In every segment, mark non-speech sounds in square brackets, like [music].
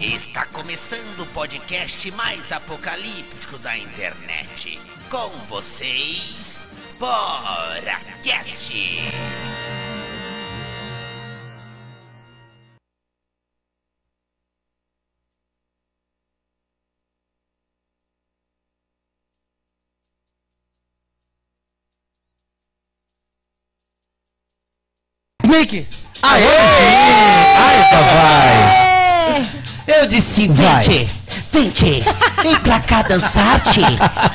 Está começando o podcast mais apocalíptico da internet. Com vocês, Bora Cast! Nick! Aê! Eu disse, vem, tchê, vem, tchê, vem pra cá dançar, tchê,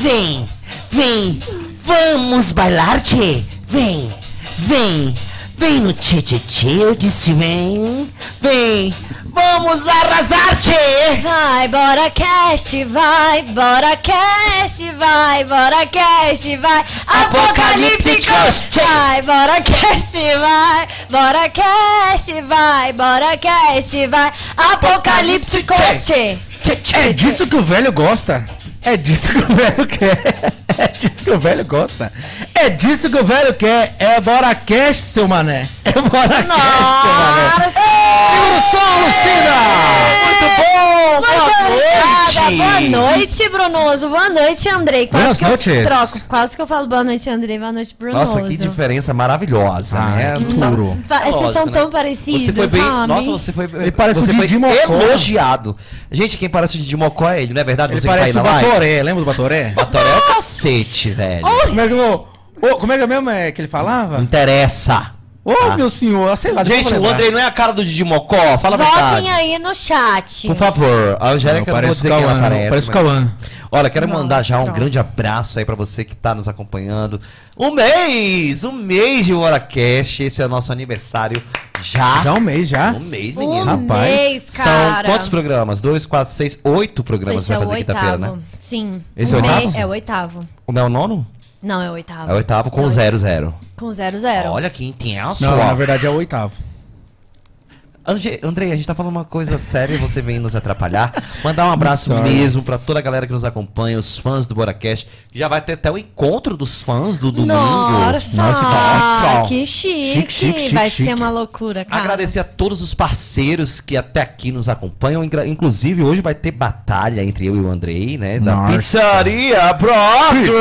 vem, vem, vamos bailar, tchê, vem, vem, vem no tchê, tchê, tchê, eu disse, vem, vem, vamos arrasar, tchê. Vai, bora cast, vai, bora cast, vai, bora cast, vai, Apocalípticos, tchê. vai, bora cast, vai, bora cast, vai, bora cast, vai, apocalípticos, tchê. Tchê, tchê, É disso que o velho gosta. É disso que o velho quer. É disso que o velho gosta. É disso que o velho quer. É bora cash, seu mané. É bora cash, seu mané. Nossa, Segura o som, Lucina! Muito bom! Boa obrigada. Boa noite, Brunoso. Boa noite, Andrei. Quase Buenas que eu noites. troco. Quase que eu falo boa noite, Andrei. Boa noite, Brunoso. Nossa, que diferença maravilhosa, Ah, né? sabe- duro. Fa- Vocês lógico, são né? tão parecidos, Você foi bem. Nossa, você foi. Ele parece você o foi Didi Mocó. elogiado. Gente, quem parece o Didi Mocó é ele, não é verdade? Ele você que tá aí parece o? Batoré. Lembra do Batoré? Batoré é o cacete, [laughs] velho. Como é que, ô, ô, como é que é mesmo é que ele falava? Não interessa. Ô, meu senhor, sei lá. Gente, o. Andrei não é a cara do Didi Mocó? Fala a Votem verdade. aí no chat. Por favor, a Não, Angélica, não, vou parece o dizer quem ela Cauã. parece. Parece o mas- Cauã. Olha, quero mandar já um Nossa. grande abraço aí pra você que tá nos acompanhando. Um mês! Um mês de HoraCast. Esse é o nosso aniversário já. Já um mês, já? Um mês, Um menino. Rapaz, mês, cara. São quantos programas? Dois, quatro, seis, oito programas Esse vai é o fazer quinta-feira, oitavo. né? Sim. Esse é o Um mês- oitavo? É o oitavo. Como é o nono? Não, é o oitavo. É o oitavo com É o zero, zero. Com zero, zero. Olha que intenso, Não, ó. na verdade é o oitavo. Ange- Andrei, a gente tá falando uma coisa séria e você vem nos atrapalhar. Mandar um abraço mesmo pra toda a galera que nos acompanha, os fãs do Boracast. Já vai ter até o encontro dos fãs do domingo. Nossa, Nossa, que chique. que chique. Chique, chique, chique, Vai chique. ser uma loucura, cara. Agradecer a todos os parceiros que até aqui nos acompanham. Inclusive, hoje vai ter batalha entre eu e o Andrei, né? Da Nossa. Pizzaria Broadway!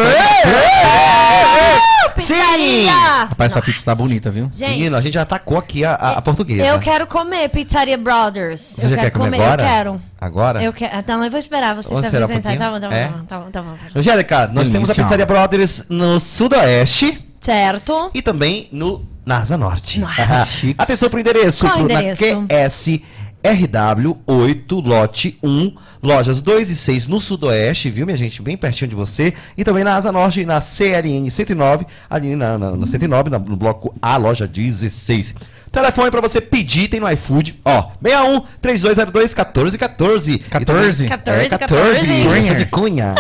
Sim! Pizzaria! Rapaz, essa pizza tá bonita, viu? Gente, Menino, a gente já atacou aqui a, a- a portuguesa. eu quero comer Pizzaria Brothers. Você eu já quero quer comer agora? Eu quero. Agora? Eu quero. Então eu vou esperar você Vamos se esperar um apresentar. Tá bom, tá bom, É? tá bom, tá bom, tá bom. Angélica, nós Delícia. temos a Pizzaria Brothers no Sudoeste Certo. e também no Nasa Norte. Nossa. [laughs] Atenção pro endereço. Qual pro endereço? Na QS RW8, lote 1, lojas 2 e 6 no Sudoeste, viu, minha gente? Bem pertinho de você. E também na Asa Norte, na CLN 109, ali na, na, na 109, na- no bloco A, loja 16. Telefone pra você pedir, tem no iFood, ó, 61 3202 1414. 14? 14, É, 14. 14. Cunha de Cunha.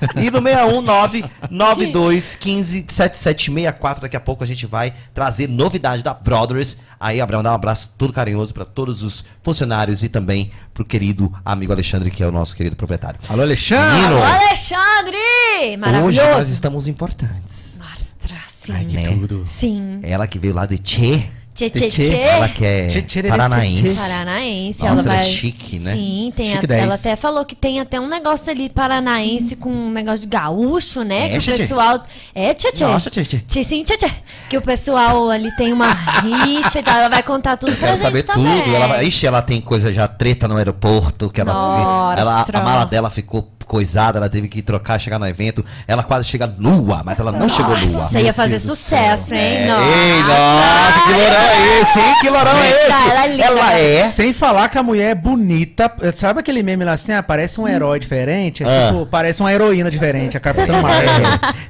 [laughs] E no 619 92 15 7764. Daqui a pouco a gente vai trazer novidade da Brothers. Aí, Abraão, dá um abraço todo carinhoso para todos os funcionários e também pro querido amigo Alexandre, que é o nosso querido proprietário. Alô, Alexandre! Menino. Alô, Alexandre! Hoje nós Maravilhoso. estamos importantes. Mostra, sim. Ai, que Né? tudo. Sim. Ela que veio lá de Tchê, Tchê, tchê, ela que é paranaense. Paranaense, Nossa, ela ela é vai. chique, né? Sim, tem Chique a- 10. ela até falou que tem até um negócio ali paranaense com um negócio de gaúcho, né? É, que tchê, o pessoal. É, tchê, tchê. Nossa, tchê, tchê. Tchê, sim, tchê, tchê. Que o pessoal ali tem uma rixa e tal. Ela vai contar tudo pra Quero gente saber também. tudo. Ela, vai- ixi, ela tem coisa já treta no aeroporto, que ela, Nossa. ela a mala dela ficou coisada, ela teve que trocar, chegar no evento. Ela quase chega nua, mas ela não chegou nua. Nossa, ia fazer Deus sucesso, hein? É, Nossa. Ei, nossa, que lorão é esse, hein? Que lorão é esse? ela é. Ela é. Sem falar que a mulher é bonita. Sabe aquele meme lá assim? Ah, parece um herói diferente? É Ah. tipo, parece uma heroína diferente, a Capitã [laughs] Marvel.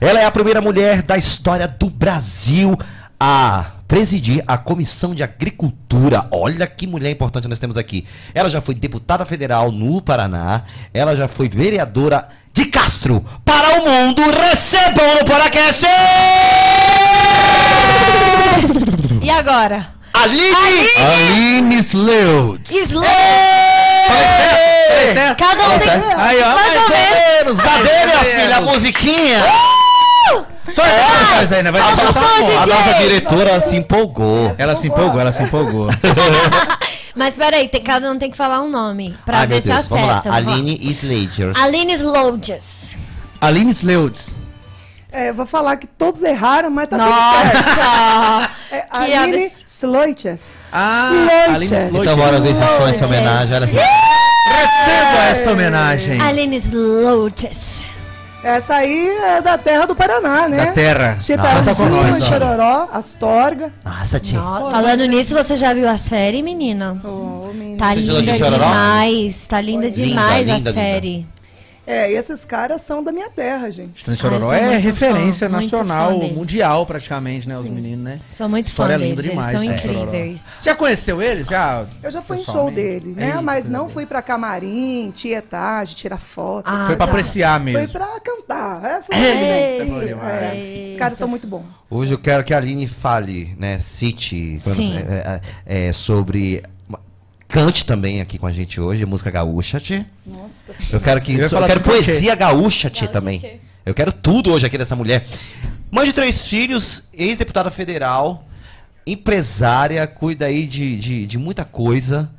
Ela é a primeira mulher da história do Brasil a presidir a Comissão de Agricultura. Olha que mulher importante nós temos aqui. Ela já foi deputada federal no Paraná. Ela já foi vereadora de Castro para o mundo. Recebam no Paracast! E agora? Aline! Aline! Falei certo? Cada um tem. Aí, ó, Mais ou menos. Cadê, minha filha, a musiquinha? Só aí, né? Vai. A nossa diretora se empolgou. Ela se empolgou, ela se empolgou. [laughs] Mas peraí, tem, cada um tem que falar um nome. Pra Ai, ver meu se Deus, vamos lá. acerta. Vamos lá. Aline Slagers. Aline Slodges. Aline Sleudes. É, eu vou falar que todos erraram, mas tá tudo certo. Nossa! [laughs] É, Aline abs- Sloites. Ah. Sloites. Então bora ver se foi essa Slogers. homenagem. Olha só. Receba essa homenagem. Aline Slodges. Essa aí é da terra do Paraná, né? Da terra. Chitãozinho, Tá. Chororó, Astorga. Nossa, tia. Ó, Falando nisso, você já viu a série, menina? Ô, menino. Tá linda demais. Tá linda Linda, demais a linda, série. É, e esses caras são da minha terra, gente. Estância Chororó sou é muito referência fã, nacional, fã deles. mundial praticamente, né? Os meninos, né? Sou muito fã História deles, linda eles demais. são Estância Chororó. incríveis. Já conheceu eles? Já? Eu já fui em show dele, né? Eita, Mas não fui pra camarim, tietagem, tirar fotos. Ah, Foi pra apreciar Foi mesmo. pra cantar. É, foi É, isso, é. É, Os caras são muito bons. Hoje eu quero que a Aline fale, né? Cite Sim. é, é, é, sobre. Cante também aqui com a gente hoje, música gaúcha, Tchê. Nossa Eu quero que. Eu Eu, quero poesia gaúcha, Tchê, também. Eu quero tudo hoje aqui dessa mulher. Mãe de três filhos, ex-deputada federal, empresária, cuida aí de, de, de muita coisa.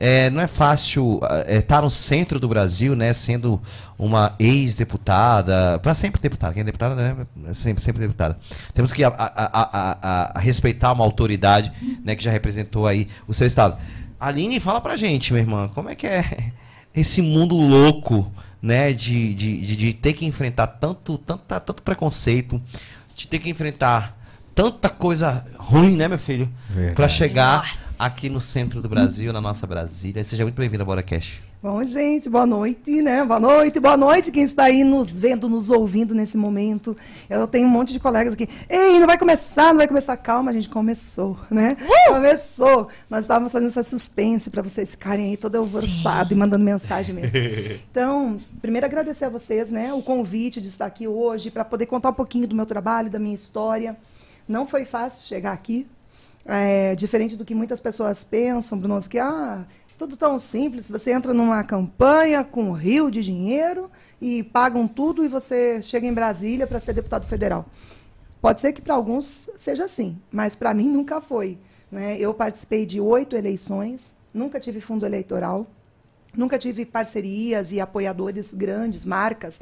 É, não é fácil estar no centro do Brasil, né? Sendo uma ex-deputada, para sempre deputada, quem é deputada né? é sempre, sempre deputada. Temos que a- a- a- a- a respeitar uma autoridade né, que já representou aí o seu estado. Aline, fala pra gente, minha irmã, como é que é esse mundo louco, né? De, de, de, de ter que enfrentar tanto, tanta, tanto preconceito, de ter que enfrentar tanta coisa ruim, né, meu filho? Pra chegar Nossa. aqui no centro do Brasil, na nossa Brasília. Seja muito bem-vindo ao Bora Cash. Bom, gente, boa noite, né? Boa noite, boa noite quem está aí nos vendo, nos ouvindo nesse momento. Eu tenho um monte de colegas aqui. Ei, não vai começar, não vai começar. Calma, a gente começou, né? Começou. Nós estávamos fazendo essa suspense para vocês ficarem aí todo alvoroçados e mandando mensagem mesmo. [laughs] Então, primeiro agradecer a vocês, né? O convite de estar aqui hoje para poder contar um pouquinho do meu trabalho, da minha história. Não foi fácil chegar aqui, é, diferente do que muitas pessoas pensam, Bruno, que ah, tudo tão simples. Você entra numa campanha com um rio de dinheiro e pagam tudo e você chega em Brasília para ser deputado federal. Pode ser que para alguns seja assim, mas para mim [laughs] nunca foi. né? Eu participei de oito eleições, nunca tive fundo eleitoral. Nunca tive parcerias e apoiadores grandes, marcas,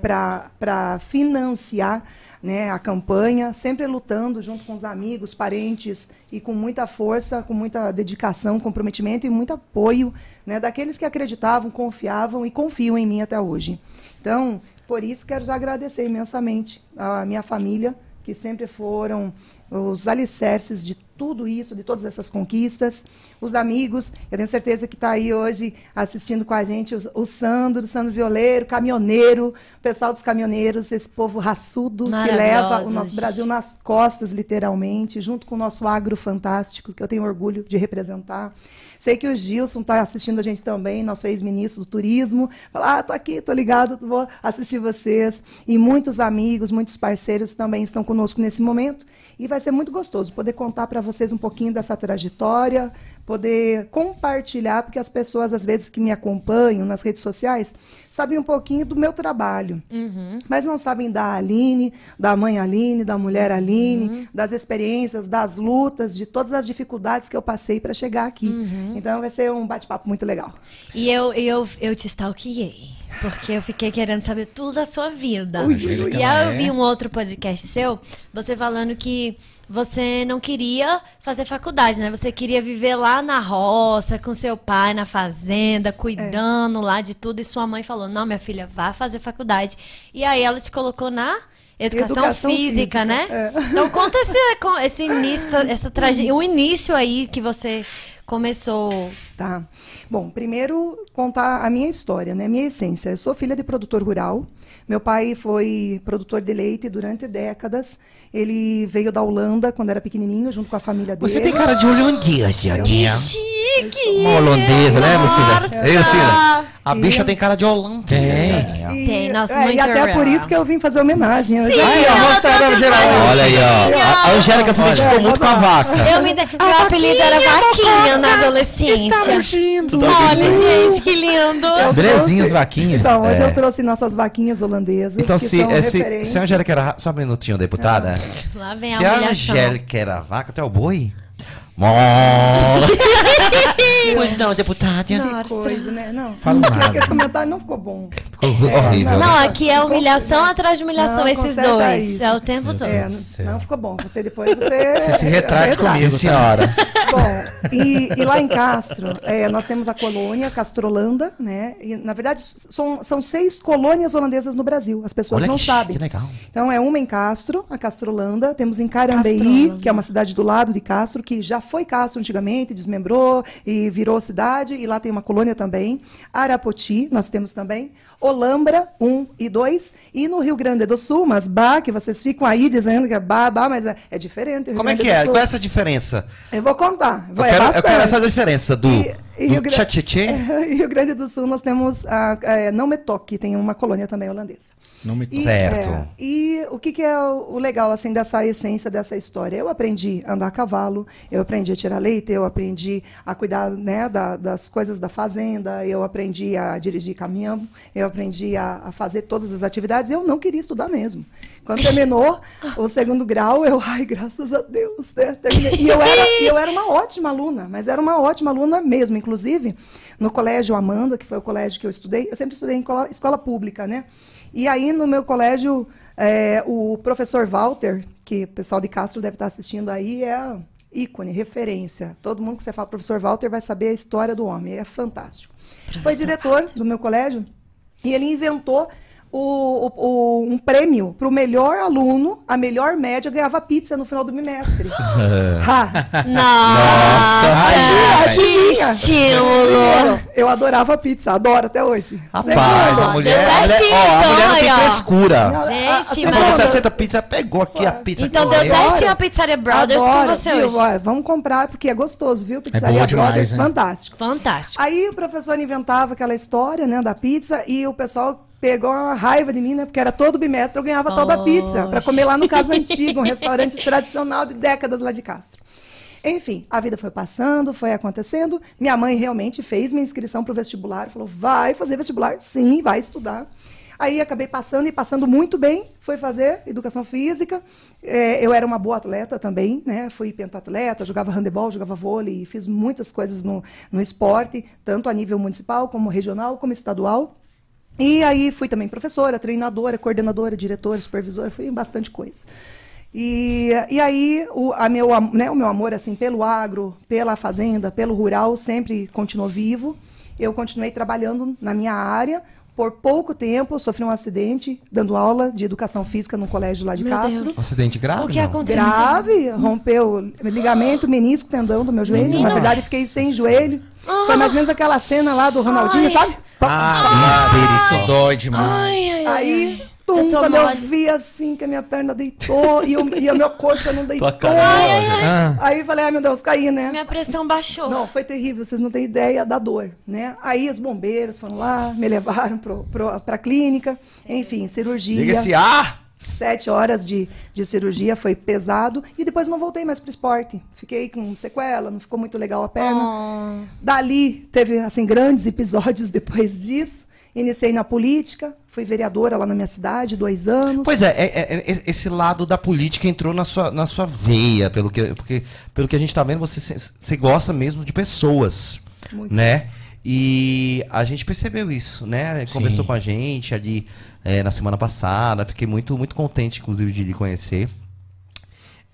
para financiar né, a campanha, sempre lutando junto com os amigos, parentes e com muita força, com muita dedicação, comprometimento e muito apoio né, daqueles que acreditavam, confiavam e confiam em mim até hoje. Então, por isso, quero já agradecer imensamente a minha família, que sempre foram os alicerces de tudo isso, de todas essas conquistas, os amigos, eu tenho certeza que está aí hoje assistindo com a gente o, o Sandro, o Sandro Violeiro, caminhoneiro, o pessoal dos caminhoneiros, esse povo raçudo que leva o nosso Brasil nas costas, literalmente, junto com o nosso agro fantástico, que eu tenho orgulho de representar. Sei que o Gilson está assistindo a gente também, nosso ex-ministro do turismo. Fala, ah, tô aqui, tô ligado, vou assistir vocês. E muitos amigos, muitos parceiros também estão conosco nesse momento. E vai ser muito gostoso poder contar para vocês um pouquinho dessa trajetória, poder compartilhar, porque as pessoas, às vezes, que me acompanham nas redes sociais, sabem um pouquinho do meu trabalho. Mas não sabem da Aline, da mãe Aline, da mulher Aline, das experiências, das lutas, de todas as dificuldades que eu passei para chegar aqui. Então vai ser um bate-papo muito legal. E eu, eu, eu te stalkeei. Porque eu fiquei querendo saber tudo da sua vida. ui, e aí eu É. vi um outro podcast seu, você falando que você não queria fazer faculdade, né? Você queria viver lá na roça, com seu pai na fazenda, cuidando lá de tudo. E sua mãe falou: Não, minha filha, vá fazer faculdade. E aí ela te colocou na. Educação, Educação física, física, né? é. Então conta esse, com- esse início, essa traje... o início aí que você começou. Tá. Bom, primeiro contar a minha história, né? Minha essência. Eu sou filha de produtor rural. Meu pai foi produtor de leite durante décadas. Ele veio da Holanda quando era pequenininho, junto com a família dele. Você tem cara de holandesa, Aninha. Chique! Uma holandesa, né, Lucila? Ei, Lucila? A E- bicha tem cara de holandesa. Tem. E, Tem, nossa, é, e até por isso que eu vim fazer homenagem. hoje. Aí, ó, mostra pra geral. Olha aí, ó. A- A Angélica se Olha, identificou muito com a vaca. Eu me de... Meu apelido era Vaquinha na adolescência. Olha, gente, que lindo! Belezinhas, vaquinhas. Então, hoje É. eu trouxe nossas vaquinhas holandesas. Então, que se, são é, se, se a Angélica era. Só um minutinho, deputada. Lá vem a se a. Angélica era vaca, tu é o boi? [laughs] Mó. não, deputada. Não, Que coisa, né? Não, Fala Porque nada. aquele comentário não ficou bom. Ficou horrível. Não, né? aqui é humilhação atrás de humilhação, Não, esses dois. isso. É o tempo todo. É, do céu. não ficou bom. Você depois você. [laughs] Você se retrate comigo. Senhora. Bom, e, e lá em Castro, é, nós temos a colônia Castrolanda, né? E, na verdade, são, são seis colônias holandesas no Brasil. As pessoas Olha não que, sabem. que legal. Então, é uma em Castro, a Castrolanda. Temos em Carambeí, Castrolanda. que é uma cidade do lado de Castro, que já foi Castro antigamente, desmembrou e virou cidade. E lá tem uma colônia também. Arapoti, nós temos também. Olambra, 1 e 2. E no Rio Grande do Sul, mas Bah, que vocês ficam aí dizendo que é Bah, Bah, mas é, é diferente. Como é Grande que do é? Qual é essa diferença? Eu vou contar. Eu é quero, eu quero essa diferença do, E- e Rio tchatchê. Em Rio Grande do Sul nós temos a, a Não Metoque, tem uma colônia também holandesa. Não me E, Certo. é, e o que, que é o, o legal assim dessa essência dessa história? Eu aprendi a andar a cavalo, eu aprendi a tirar leite, eu aprendi a cuidar né, da- das coisas da fazenda, eu aprendi a dirigir caminhão, eu aprendi a, a fazer todas as atividades. Eu não queria estudar mesmo. Quando terminou o segundo grau, eu, [laughs] ai, graças a Deus, né, terminei. E eu era, eu era uma ótima aluna, mas era uma ótima aluna mesmo. Inclusive, no colégio Amanda, que foi o colégio que eu estudei, eu sempre estudei em cola- escola pública, né? E aí, no meu colégio, é, o professor Walter, que o pessoal de Castro deve estar assistindo aí, é ícone, referência. Todo mundo que você fala professor Walter vai saber a história do homem. É fantástico. Foi diretor do meu colégio e ele inventou o- o- o- um prêmio para o melhor aluno, a melhor média, ganhava pizza no final do bimestre. [laughs] Ha! Nossa, que adivinha? estímulo. Eu adorava pizza, adoro até hoje. Rapaz, Segundo, a mulher, a mulher, certinho, ó, a então, mulher não tem frescura. Gente, a- a- aceita pizza, pegou aqui a pizza. Então deu certinho a Pizzaria Brothers Adoro, com você viu? hoje. Ó, Vamos comprar, porque é gostoso, viu? Pizzaria boa demais, Brothers, né? fantástico. Fantástico. Aí o professor inventava aquela história, né, da pizza e o pessoal pegou uma raiva de mim, né, porque era todo bimestre eu ganhava tal da pizza para comer lá no Casa Antiga, um restaurante [laughs] tradicional de décadas lá de Castro. Enfim, a vida foi passando, foi acontecendo. Minha mãe realmente fez minha inscrição para o vestibular, falou: vai fazer vestibular? Sim, vai estudar. Aí acabei passando e passando muito bem. Fui fazer educação física. É, eu era uma boa atleta também, né? Fui pentatleta, jogava handebol, jogava vôlei, fiz muitas coisas no, no esporte, tanto a nível municipal, como regional, como estadual. E aí fui também professora, treinadora, coordenadora, diretora, supervisora, fui em bastante coisa. E, e aí o, a meu, né, o meu amor assim pelo agro, pela fazenda, pelo rural sempre continuou vivo. Eu continuei trabalhando na minha área. Por pouco tempo, eu sofri um acidente dando aula de educação física no colégio lá de Meu Castro. Deus. Um acidente grave? O que não? aconteceu? Grave, rompeu ligamento, menisco, tendão do meu joelho. Menino. Na verdade, fiquei sem joelho. Foi mais ou menos aquela cena lá do Ronaldinho, Ai. sabe? Ah, isso dói demais. Ai, ai, ai. Aí, tum, quando mole. eu vi assim que a minha perna deitou e, o- e a minha coxa não [laughs] deitou. Tua cara. Ah, Aí eu falei, ai meu Deus, caí, né? Minha pressão baixou. Não, foi terrível, vocês não têm ideia da dor, né? Aí os bombeiros foram lá, me levaram pro, pro, pra clínica, enfim, cirurgia. Liga esse ar! Sete horas de, de cirurgia, foi pesado. E depois não voltei mais pro esporte. Fiquei com sequela, não ficou muito legal a perna. Oh. Dali, teve, assim, grandes episódios [laughs] depois disso. Iniciei na política, fui vereadora lá na minha cidade, dois anos. Pois é, é- é- é- esse lado da política entrou na sua, na sua veia, pelo que, porque, pelo que a gente tá vendo, você, você gosta mesmo de pessoas, Muito. né? E a gente percebeu isso, né? Conversou com a gente ali é, na semana passada, fiquei muito, muito contente, inclusive, de lhe conhecer.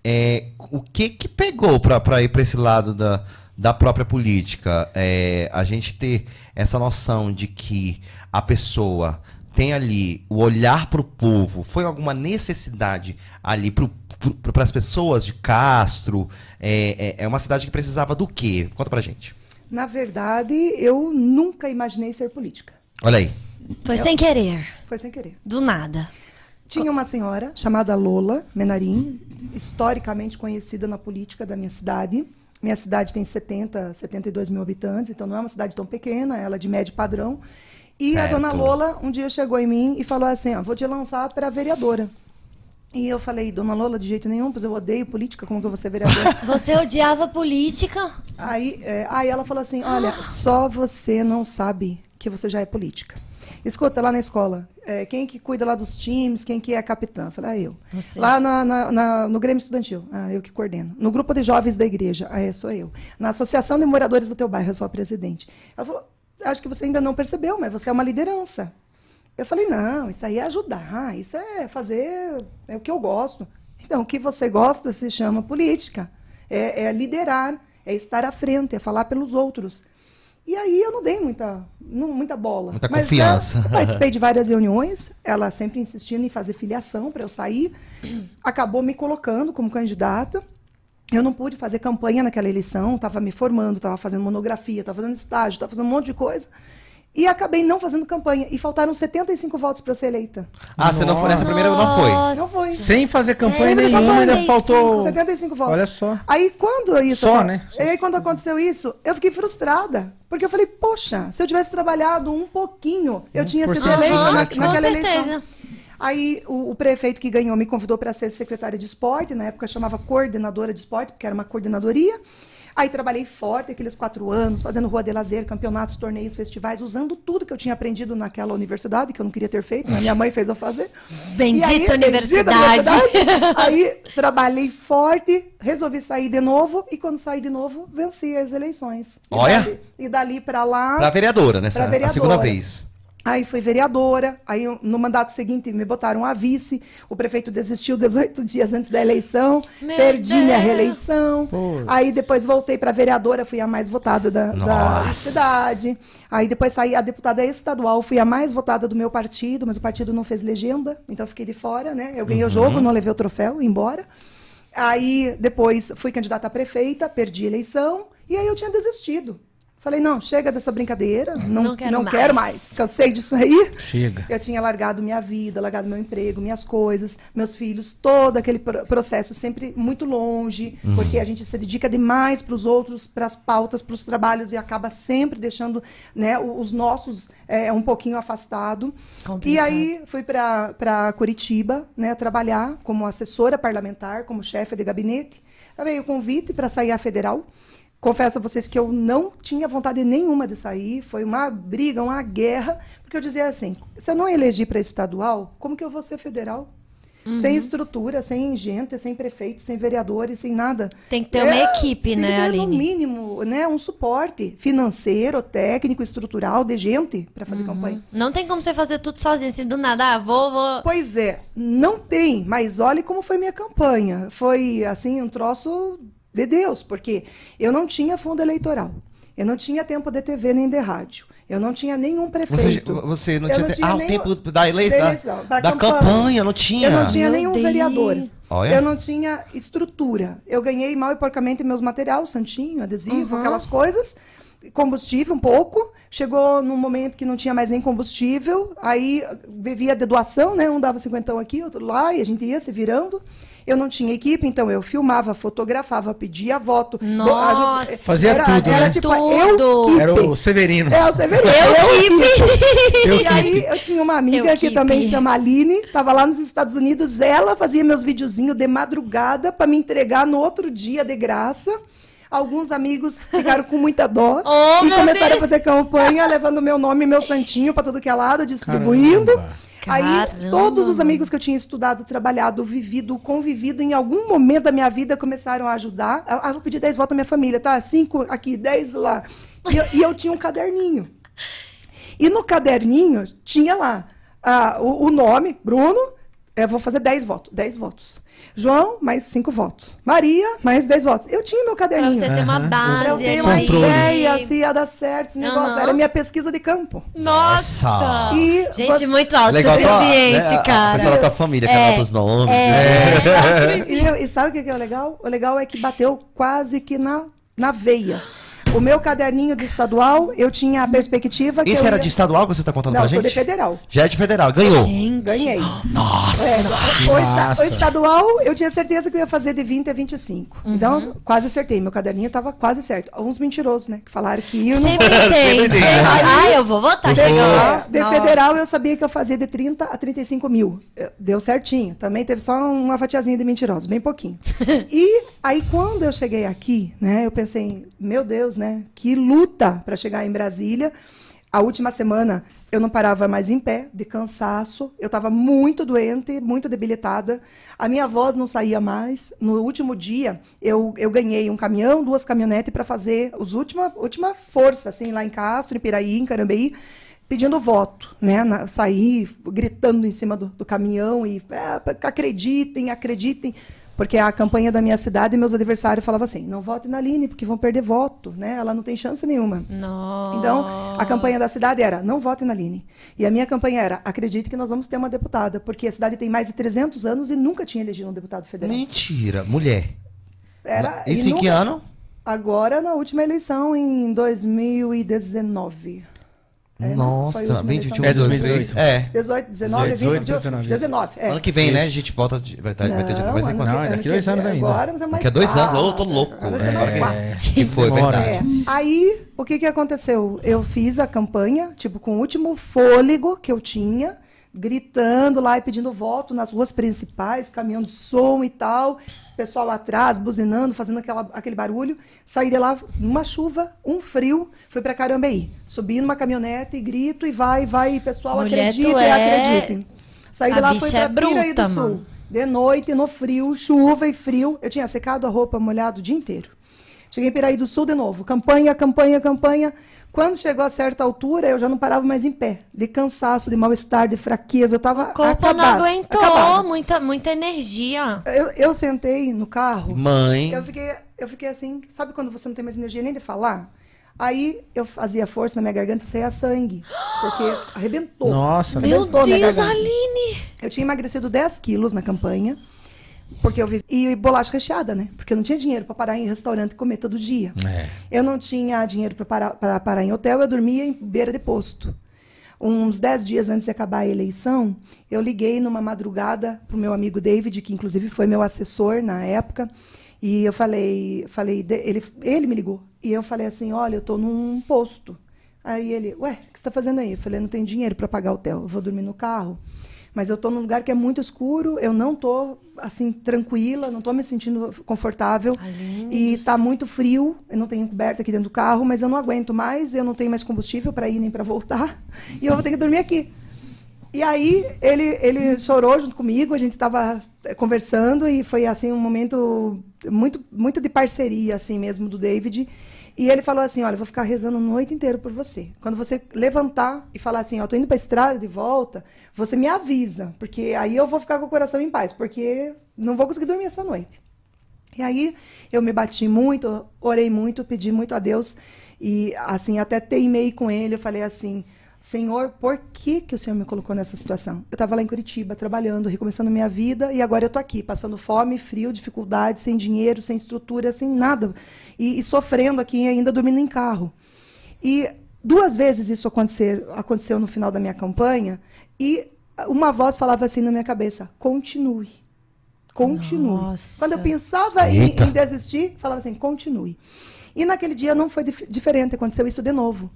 É, o que que pegou pra, pra ir pra esse lado da, da própria política? É, a gente ter essa noção de que a pessoa tem ali o olhar pro povo, foi alguma necessidade ali para as pessoas de Castro? É, é, é uma cidade que precisava do quê? Conta pra gente. Na verdade, eu nunca imaginei ser política. Olha aí. Foi sem querer. Foi sem querer. Do nada. Tinha uma senhora chamada Lola Menarim, historicamente conhecida na política da minha cidade. Minha cidade tem 70, 72 mil habitantes, então não é uma cidade tão pequena, ela é de médio padrão. E Certo. a dona Lola um dia chegou em mim e falou assim: ó, vou te lançar para vereadora. E eu falei, dona Lola, de jeito nenhum, pois eu odeio política, como que eu vou ser vereadora? [laughs] Você odiava política? aí, é, aí ela falou assim: olha, só você não sabe que você já é política. Escuta, lá na escola, é, quem que cuida lá dos times, quem que é capitã? Eu falei, ah, eu. Você. Lá na- na- na- no Grêmio Estudantil, ah, eu que coordeno. No grupo de jovens da igreja, ah, é, sou eu. Na Associação de Moradores do teu bairro, eu sou a presidente. Ela falou, acho que você ainda não percebeu, mas você é uma liderança. Eu falei, não, isso aí é ajudar, isso é fazer, é o que eu gosto. Então, o que você gosta se chama política, é, é liderar, é estar à frente, é falar pelos outros. E aí eu não dei muita, não- muita bola. Muita Mas, confiança. é, eu participei de várias reuniões, ela sempre insistindo em fazer filiação para eu sair, [clears throat] acabou me colocando como candidata. Eu não pude fazer campanha naquela eleição, estava me formando, estava fazendo monografia, estava fazendo estágio, estava fazendo um monte de coisa. E acabei não fazendo campanha. E faltaram 75 votos para eu ser eleita. Ah, você não foi nessa primeira, não foi. Nossa. Não foi. Sem fazer campanha Sério? nenhuma, ainda 75, faltou. 75 votos. Olha só. Aí quando isso. Só, né? E aí quando aconteceu isso, eu fiquei frustrada. Porque eu falei, poxa, se eu tivesse trabalhado um pouquinho, eu tinha sido 1% eleita na, com naquela certeza. eleição. Aí o, o prefeito que ganhou me convidou para ser secretária de esporte, na época chamava coordenadora de esporte, porque era uma coordenadoria. Aí trabalhei forte aqueles quatro anos, fazendo rua de lazer, campeonatos, torneios, festivais, usando tudo que eu tinha aprendido naquela universidade, que eu não queria ter feito, mas minha mãe fez eu fazer. Bendita aí, universidade. universidade. [laughs] Aí trabalhei forte, resolvi sair de novo, e quando saí de novo, venci as eleições. E Olha! dali- E dali para lá. Pra vereadora, nessa Pra a vereadora. segunda vez. Aí fui vereadora, aí no mandato seguinte me botaram a vice, o prefeito desistiu 18 [laughs] dias antes da eleição, Meu perdi minha Deus. reeleição, Pô. aí depois voltei para vereadora, fui a mais votada da, da cidade, aí depois saí a deputada estadual, fui a mais votada do meu partido, mas o partido não fez legenda, então eu fiquei de fora, né? Eu ganhei Uhum. o jogo, não levei o troféu, ia embora. Aí depois fui candidata a prefeita, perdi a eleição, e aí eu tinha desistido. Falei, não, chega dessa brincadeira, não, Não quero não mais. quero mais. Cansei disso aí. Chega. Eu tinha largado minha vida, largado meu emprego, minhas coisas, meus filhos, todo aquele pro- processo sempre muito longe, porque a gente se dedica demais para os outros, para as pautas, para os trabalhos e acaba sempre deixando né, os nossos é, um pouquinho afastado. E Complicado. aí fui para Curitiba né, trabalhar como assessora parlamentar, como chefe de gabinete. Aí veio o convite para sair à federal. Confesso a vocês que eu não tinha vontade nenhuma de sair, foi uma briga, uma guerra, porque eu dizia assim: se eu não eleger para estadual, como que eu vou ser federal? Uhum. Sem estrutura, sem gente, sem prefeito, sem vereadores, sem nada. Tem que ter uma equipe, tem né, que ter, No Aline? mínimo, né, um suporte financeiro, técnico, estrutural, de gente para fazer campanha. Não tem como você fazer tudo sozinho, assim, do nada. Ah, vou, vou. Pois é, não tem, mas olhe como foi minha campanha. Foi, assim, um troço de Deus, porque eu não tinha fundo eleitoral. Eu não tinha tempo de TV nem de rádio. Eu não tinha nenhum Você, prefeito. você não Eu tinha, não tinha Ah, o tempo da eleição. da Da, eleição, da da campanha. campanha, não tinha. Eu não tinha Meu nenhum Deus. vereador. Olha. Eu não tinha estrutura. Eu ganhei mal e porcamente meus materiais, santinho, adesivo, aquelas coisas. Combustível um pouco. Chegou num momento que não tinha mais nem combustível. Aí vivia de doação, né? Um dava cinquentão aqui, outro lá, e a gente ia se virando. Eu não tinha equipe, então eu filmava, fotografava, pedia voto. Nossa. Fazia era, tudo, era né? tipo, Tudo. eu Era o Severino. é, você vê? Eu E aí eu tinha uma amiga Eu que keep. também chama Aline, tava lá nos Estados Unidos, ela fazia meus videozinhos de madrugada para me entregar no outro dia de graça. Alguns amigos ficaram com muita dó [laughs] Oh, e começaram Deus. a fazer campanha, levando meu nome e meu santinho para todo que é lado, distribuindo. Caramba. Aí, Caramba. todos os amigos que eu tinha estudado, trabalhado, vivido, convivido, em algum momento da minha vida começaram a ajudar. Ah, vou pedir 10 votos à minha família, tá? Cinco aqui, 10 lá. E eu, e eu tinha um caderninho. E no caderninho tinha lá ah, o, o nome, Bruno, eu vou fazer 10 votos. 10 votos. João, mais 5 votos. Maria, mais 10 votos. Eu tinha meu Pra caderninho. você ter uma Pra eu base ter uma Controle. ideia se ia dar certo esse negócio. Aham. Era minha pesquisa de campo. Nossa! E Gente, você- muito autossuficiente, né, A cara. pessoa da tua família, que É. anota os nomes. É. [laughs] E, e sabe o que que é o legal? O legal é que bateu quase que na, na veia. O meu caderninho de estadual, eu tinha a perspectiva que Esse eu era ia- de estadual que você tá contando Não, pra tô de gente? federal. Já é de federal. Ganhou. Gente. Ganhei. Nossa! É, o, o estadual, eu tinha certeza que eu ia fazer de 20 a 25. Uhum. Então, quase acertei. Meu caderninho estava quase certo. Uns mentirosos, né? Que falaram que eu não Sempre tem. sempre. Ah, eu vou votar. De, de federal, eu sabia que eu fazia de 30 a 35 mil. Eu- Deu certinho. Também teve só uma fatiazinha de mentirosos, bem pouquinho. [laughs] e aí, quando eu cheguei aqui, né, eu pensei, meu Deus, né? Que luta para chegar em Brasília. A última semana eu não parava mais em pé, de cansaço. Eu estava muito doente, muito debilitada. A minha voz não saía mais. No último dia, eu, eu ganhei um caminhão, duas caminhonetes para fazer os última, última força, assim, lá em Castro, em Piraí, em Carambeí, pedindo voto, né? Na, saí gritando em cima do, do caminhão e é, acreditem, acreditem. Porque a campanha da minha cidade, meus adversários falavam assim: não vote na Aline, porque vão perder voto, né? Ela não tem chance nenhuma. Nossa. Então, a campanha da cidade era: não vote na Aline. E a minha campanha era: acredite que nós vamos ter uma deputada, porque a cidade tem mais de 300 anos e nunca tinha elegido um deputado federal. Mentira. Mulher. Era, Isso em que nunca- ano? Agora, na última eleição, em 2019. É, né? Nossa, última 20, eleição. 21, É 2018. 2018. É. 18, 19, 18, 20, 19. 19. É. Ano que vem, né? A Isso. gente volta. de- Vai, ter- vai ter de Não, mais ano enquanto. Não, é daqui dois anos ainda. Agora nós é mais Daqui a dois anos, ô, tô louco. Nós é É. Que foi, Demora. verdade. É. Aí, o que, que aconteceu? Eu fiz a campanha, tipo, com o último fôlego que eu tinha, gritando lá e pedindo voto nas ruas principais, caminhão de som e tal, pessoal atrás, buzinando, fazendo aquela, aquele barulho. Saí de lá numa chuva, um frio, fui para Carambeí. Subi numa caminhonete e grito e vai, vai, e pessoal, Mulher, acreditem, tu é- acreditem. Saí de lá, fui para é Piraí do Sul. mano. De noite, no frio, chuva e frio. Eu tinha secado a roupa molhada o dia inteiro. Cheguei em Piraí do Sul de novo. Campanha, campanha, campanha. Quando chegou a certa altura, eu já não parava mais em pé. De cansaço, de mal-estar, de fraqueza. Eu estava O corpo não aguentou, muita, muita energia. Eu, eu sentei no carro. Mãe. Eu fiquei, eu fiquei assim, sabe quando você não tem mais energia nem de falar? Aí eu fazia força na minha garganta, saía sangue. Porque arrebentou. Nossa, Meu Arrebentou minha Deus. Aline! Eu tinha emagrecido 10 quilos na campanha. Porque eu vivi. E bolacha recheada, né? Porque eu não tinha dinheiro para parar em restaurante e comer todo dia. É. Eu não tinha dinheiro para parar, pra parar em hotel, eu dormia em beira de posto. Uns 10 dias antes de acabar a eleição, eu liguei numa madrugada para o meu amigo David, que inclusive foi meu assessor na época, e eu falei, falei ele, ele me ligou. E eu falei assim: olha, eu estou num posto. Aí ele, ué, o que você está fazendo aí? Eu falei: não tenho dinheiro para pagar hotel, eu vou dormir no carro. Mas eu estou num lugar que é muito escuro, eu não estou assim tranquila, não estou me sentindo confortável Aline e do está muito frio. Eu não tenho coberta aqui dentro do carro, mas eu não aguento mais, eu não tenho mais combustível para ir nem para voltar [laughs] e eu vou ter que dormir aqui. E aí ele ele chorou junto comigo, a gente estava conversando e foi assim um momento muito muito de parceria assim mesmo do David. E ele falou assim: Olha, vou ficar rezando a noite inteira por você. Quando você levantar e falar assim: Ó, tô indo para a estrada de volta, você me avisa, porque aí eu vou ficar com o coração em paz, porque não vou conseguir dormir essa noite. E aí eu me bati muito, orei muito, pedi muito a Deus e assim até teimei com ele. Eu falei assim: Senhor, por que que o Senhor me colocou nessa situação? Eu estava lá em Curitiba trabalhando, recomeçando minha vida e agora eu tô aqui passando fome, frio, dificuldade, sem dinheiro, sem estrutura, sem nada e, e sofrendo aqui e ainda dormindo em carro. E duas vezes isso acontecer, aconteceu no final da minha campanha e uma voz falava assim na minha cabeça: continue. Continue. Nossa. Quando eu pensava em, em desistir, falava assim: continue. E naquele dia não foi dif- diferente, aconteceu isso de novo.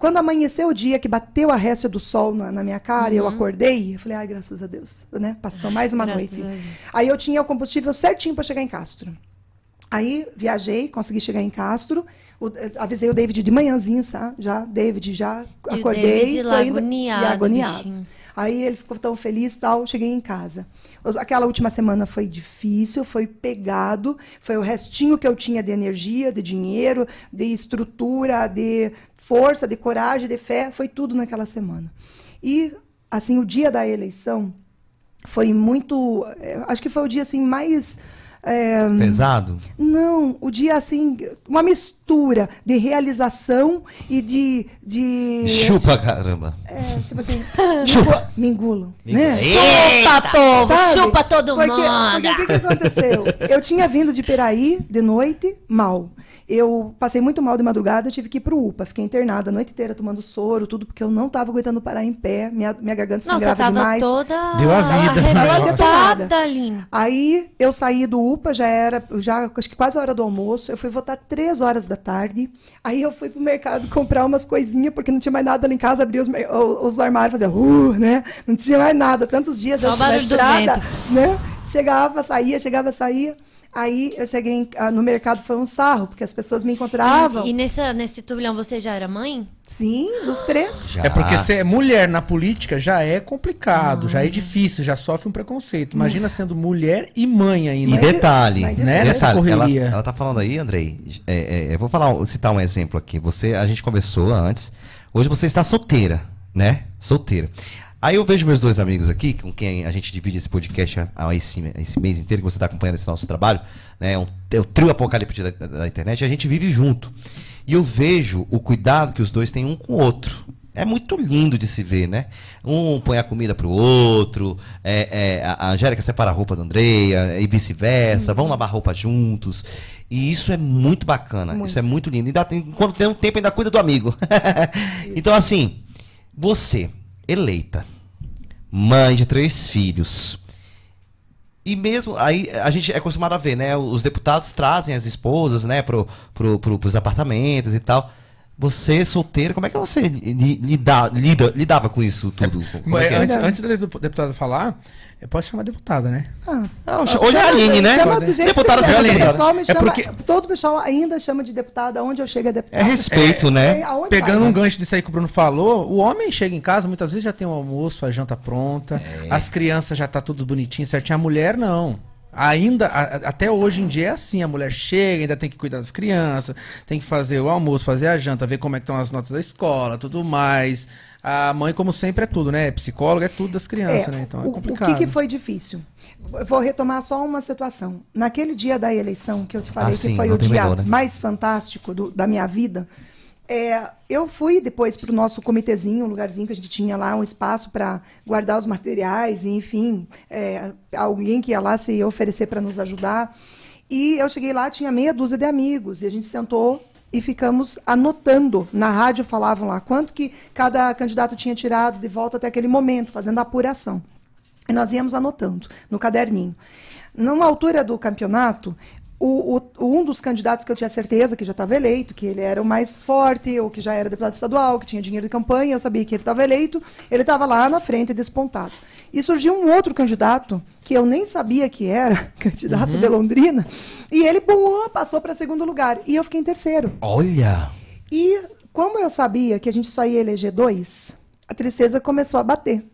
Quando amanheceu o dia que bateu a réstia do sol na, na minha cara e eu acordei, eu falei, ai, graças a Deus, né? Passou mais uma [laughs] Graças noite. Aí eu tinha o combustível certinho para chegar em Castro. Aí viajei, consegui chegar em Castro. o- eh, avisei o David de manhãzinho, tá? Já, David, já E o acordei. David tô lá indo- agoniado, e agoniado. bichinho. Aí ele ficou tão feliz tal, cheguei em casa. Aquela última semana foi difícil, foi pegado, foi o restinho que eu tinha de energia, de dinheiro, de estrutura, de força, de coragem, de fé, foi tudo naquela semana. E assim, o dia da eleição foi muito, eh, acho que foi o dia assim mais eh, Pesado? não, o dia assim, uma mistura de realização e de. de Chupa, caramba. É, tipo assim, [laughs] chupa, me engulam. Né? Chupa, povo! Sabe? Chupa todo porque, mundo! Porque o que, que aconteceu? Eu tinha vindo de Peraí de noite, mal. Eu passei muito mal de madrugada, eu tive que ir pro UPA. Fiquei internada a noite inteira tomando soro, tudo, porque eu não estava aguentando parar em pé. Minha, minha garganta Nossa, sangrava tava demais. toda Deu a vida, arrebentada. Aline. Aí eu saí do UPA, já era, já acho que quase a hora do almoço. Eu fui votar três horas da tarde. Aí eu fui pro mercado comprar umas coisinhas, porque não tinha mais nada lá em casa, abri os, os armários, fazia, uh, né? Não tinha mais nada. Tantos dias Só eu na do estrada, né? Chegava, saía, chegava, saía. Aí eu cheguei em- ah, no mercado, foi um sarro, porque as pessoas me encontravam. E nessa, nesse turbilhão você já era mãe? Sim, dos três. Já. É porque ser mulher na política já é complicado, já é difícil, já sofre um preconceito. Imagina sendo mulher e mãe ainda. E Mas detalhe, mas né, detalhe, nessa ela, ela tá falando aí, Andrei, é, é, eu vou falar, citar um exemplo aqui. Você, a gente conversou antes, hoje você está solteira, né? Solteira. Aí eu vejo meus dois amigos aqui, com quem a gente divide esse podcast há- há esse, esse mês inteiro, que você está acompanhando esse nosso trabalho, né? Um, é o trio apocalipse da, da internet, e a gente vive junto. E eu vejo o cuidado que os dois têm um com o outro. É muito lindo de se ver, né? Um põe a comida pro outro, é, é, a a Angélica separa a roupa da Andreia e vice-versa, vão lavar roupa juntos. E isso é muito bacana, isso é muito lindo. E tem- quando tem um tempo ainda cuida do amigo. [laughs] então, assim, você, eleita, mãe de três filhos, e mesmo aí a gente é acostumado a ver, né? Os deputados trazem as esposas, né, pro, pro, pro, pros apartamentos e tal. Você, solteiro, como é que você li- lida, lida, lidava com isso tudo? É é? antes, antes da deputada falar, eu posso chamar deputada, né? Ah, Não, hoje é a Aline, né? Chama do jeito Deputada que sem quiser. Aline. Pessoal me É chama, porque- Todo o pessoal ainda chama de deputada, onde eu chego é deputada. É respeito, né? É, aonde Pegando vai, um né? gancho disso aí que o Bruno falou, o homem chega em casa, muitas vezes já tem o almoço, a janta pronta, as crianças já tá tudo bonitinho, certinho. A mulher não. Ainda, a- até hoje em dia é assim, a mulher chega, ainda tem que cuidar das crianças, tem que fazer o almoço, fazer a janta, ver como é que estão as notas da escola, tudo mais. A mãe, como sempre, é tudo, né? É psicóloga, é tudo das crianças, É, né? Então é o, o complicado. que, que foi difícil? Vou retomar só uma situação. Naquele dia da eleição, que eu te falei Ah, que sim, foi o dia terminou, né? mais fantástico do- da minha vida, é, eu fui depois para o nosso comitezinho, um lugarzinho que a gente tinha lá, um espaço para guardar os materiais, e, enfim, é, alguém que ia lá se oferecer para nos ajudar. E eu cheguei lá, tinha meia dúzia de amigos, e a gente sentou e ficamos anotando. Na rádio falavam lá quanto que cada candidato tinha tirado de volta até aquele momento, fazendo a apuração. E nós íamos anotando no caderninho. Numa altura do campeonato, o, o- um dos candidatos que eu tinha certeza que já estava eleito, que ele era o mais forte, ou que já era deputado estadual, que tinha dinheiro de campanha, eu sabia que ele estava eleito, ele estava lá na frente, despontado. E surgiu um outro candidato, que eu nem sabia que era, [laughs] candidato de Londrina, e ele bum, passou para segundo lugar. E eu fiquei em terceiro. Olha! E como eu sabia que a gente só ia eleger dois, a tristeza começou a bater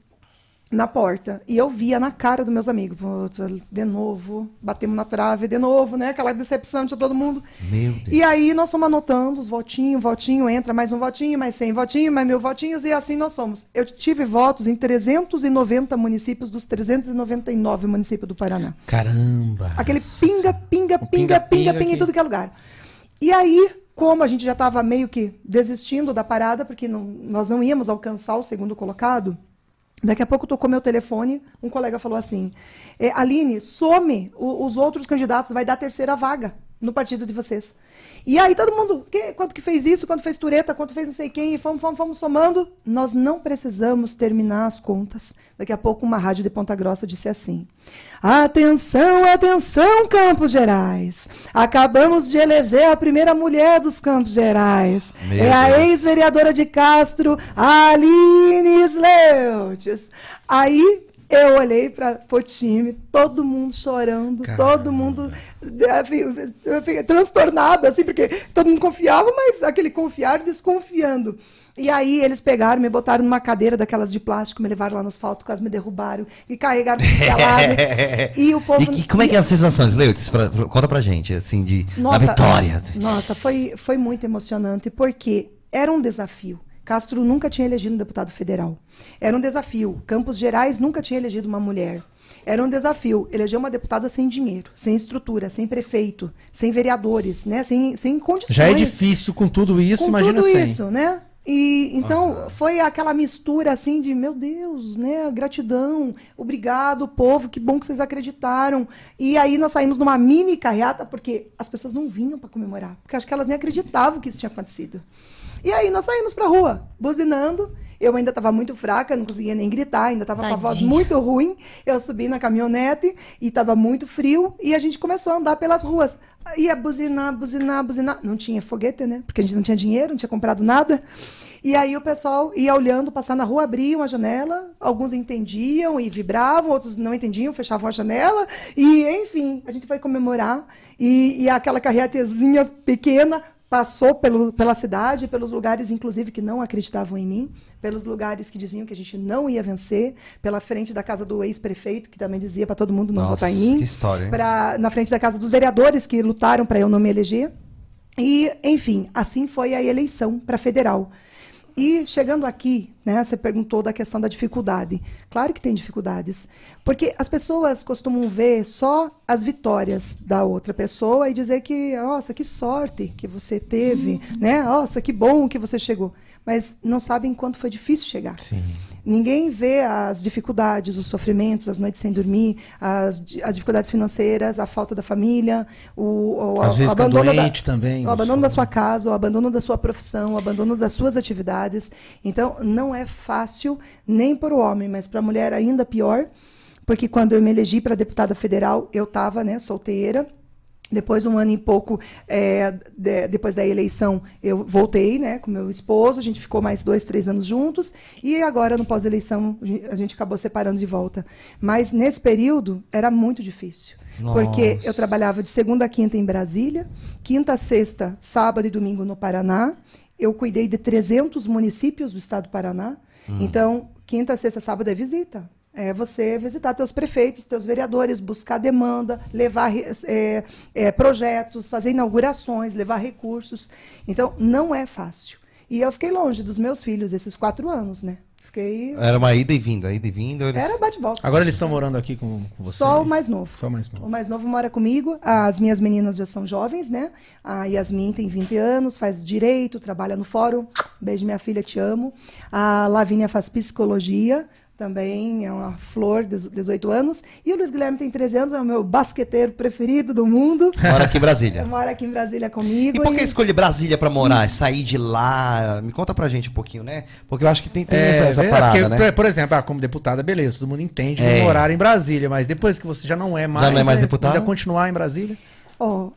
na porta. E eu via na cara dos meus amigos. De novo, batemos na trave, de novo, né? Aquela decepção de todo mundo. Meu Deus. E aí nós fomos anotando os votinhos, votinho, entra mais um votinho, mais 100 votinhos, mais mil votinhos, e assim nós somos. Eu tive votos em 390 municípios dos 399 municípios do Paraná. Caramba! Aquele pinga, pinga, pinga, pinga, pinga, pinga em tudo que é lugar. E aí, como a gente já estava meio que desistindo da parada, porque não- nós não íamos alcançar o segundo colocado, daqui a pouco tocou meu telefone, um colega falou assim: "É, Aline, some o- os outros candidatos, vai dar terceira vaga no partido de vocês. E aí todo mundo, "Que- quanto que fez isso, quanto fez Tureta, quanto fez não sei quem, e fomos, fomos, fomos somando. Nós não precisamos terminar as contas. Daqui a pouco uma rádio de Ponta Grossa disse assim: Atenção, atenção, Campos Gerais. Acabamos de eleger a primeira mulher dos Campos Gerais. Meu é a ex-vereadora de Castro, Aline Sleutes. Aí eu olhei para o time, todo mundo chorando, todo mundo transtornado, assim, porque todo mundo confiava, mas aquele confiar desconfiando. E aí eles pegaram, me botaram numa cadeira daquelas de plástico, me levaram lá no asfalto, quase me derrubaram e carregaram pro [laughs] e o povo. E, e como é que é as sensações, Leutz? Pra- pra- Conta pra gente, assim, de na vitória. Nossa, foi, foi muito emocionante, porque era um desafio. Castro nunca tinha elegido um deputado federal. Era um desafio. Campos Gerais nunca tinha elegido uma mulher. Era um desafio eleger uma deputada sem dinheiro, sem estrutura, sem prefeito, sem vereadores, né? sem, sem condições Já é difícil com tudo isso, com imagina tudo sem. isso, né? E então foi aquela mistura assim de meu Deus, né? Gratidão, obrigado, povo, que bom que vocês acreditaram. E aí nós saímos numa mini carreata porque as pessoas não vinham para comemorar, porque acho que elas nem acreditavam que isso tinha acontecido. E aí nós saímos pra rua, buzinando. Eu ainda estava muito fraca, não conseguia nem gritar, ainda estava com a voz muito ruim. Eu subi na caminhonete e estava muito frio e a gente começou a andar pelas ruas. Ia buzinar, buzinar, buzinar. Não tinha foguete, né? Porque a gente não tinha dinheiro, não tinha comprado nada. E aí o pessoal ia olhando, passar na rua, abriam a janela, alguns entendiam e vibravam, outros não entendiam, fechavam a janela, e enfim, a gente foi comemorar, e, e aquela carretezinha pequena passou pelo, pela cidade, pelos lugares, inclusive, que não acreditavam em mim, pelos lugares que diziam que a gente não ia vencer, pela frente da casa do ex-prefeito, que também dizia para todo mundo não Nossa, votar em mim, que história, pra, na frente da casa dos vereadores que lutaram para eu não me eleger. E, enfim, assim foi a eleição para federal. E chegando aqui, né, você perguntou da questão da dificuldade. Claro que tem dificuldades, porque as pessoas costumam ver só as vitórias da outra pessoa e dizer que, nossa, que sorte que você teve, né? Nossa, que bom que você chegou. Mas não sabem quanto foi difícil chegar. Sim. Ninguém vê as dificuldades, os sofrimentos, as noites sem dormir, as, as dificuldades financeiras, a falta da família, o, o, Às vezes fica abandono doente da, também, o abandono da sua casa, o abandono da sua profissão, o abandono das suas atividades. Então, não é fácil nem para o homem, mas para a mulher ainda pior, porque quando eu me elegi para deputada federal, eu estava né, solteira. Depois, um ano e pouco é, de- depois da eleição, eu voltei né, com meu esposo, a gente ficou mais dois, três anos juntos, e agora, no pós-eleição, a gente- a gente acabou separando de volta. Mas nesse período, era muito difícil. Porque Nossa. eu trabalhava de segunda a quinta em Brasília, quinta sexta, sábado e domingo no Paraná. Eu cuidei de 300 municípios do estado do Paraná. Então, quinta, sexta, sábado é visita. É você visitar teus prefeitos, teus vereadores, buscar demanda, levar é, é, projetos, fazer inaugurações, levar recursos. Então, não é fácil. E eu fiquei longe dos meus filhos esses quatro anos, né? Fiquei. Era uma ida e vinda, ida e vinda. Eles... Era bate-volta. Agora eles estão morando aqui com, com você? Só o mais novo. Só o mais novo. O mais novo mora comigo. As minhas meninas já são jovens, né? A Yasmin tem 20 anos, faz direito, trabalha no fórum. Beijo, minha filha, te amo. A Lavínia faz psicologia, também é uma flor, de 18 anos. E o Luiz Guilherme tem 13 anos, é o meu basqueteiro preferido do mundo. Mora aqui em Brasília. [laughs] Mora aqui em Brasília comigo. E por que escolher Brasília pra morar? Sair de lá? Me conta pra gente um pouquinho, né? Porque eu acho que tem, tem essa, essa é, parada, porque, né? por- exemplo, ah, como deputada, beleza, todo mundo entende É. morar em Brasília, mas depois que você já não é mais, não é mais né, deputada? ainda continuar em Brasília? Ó,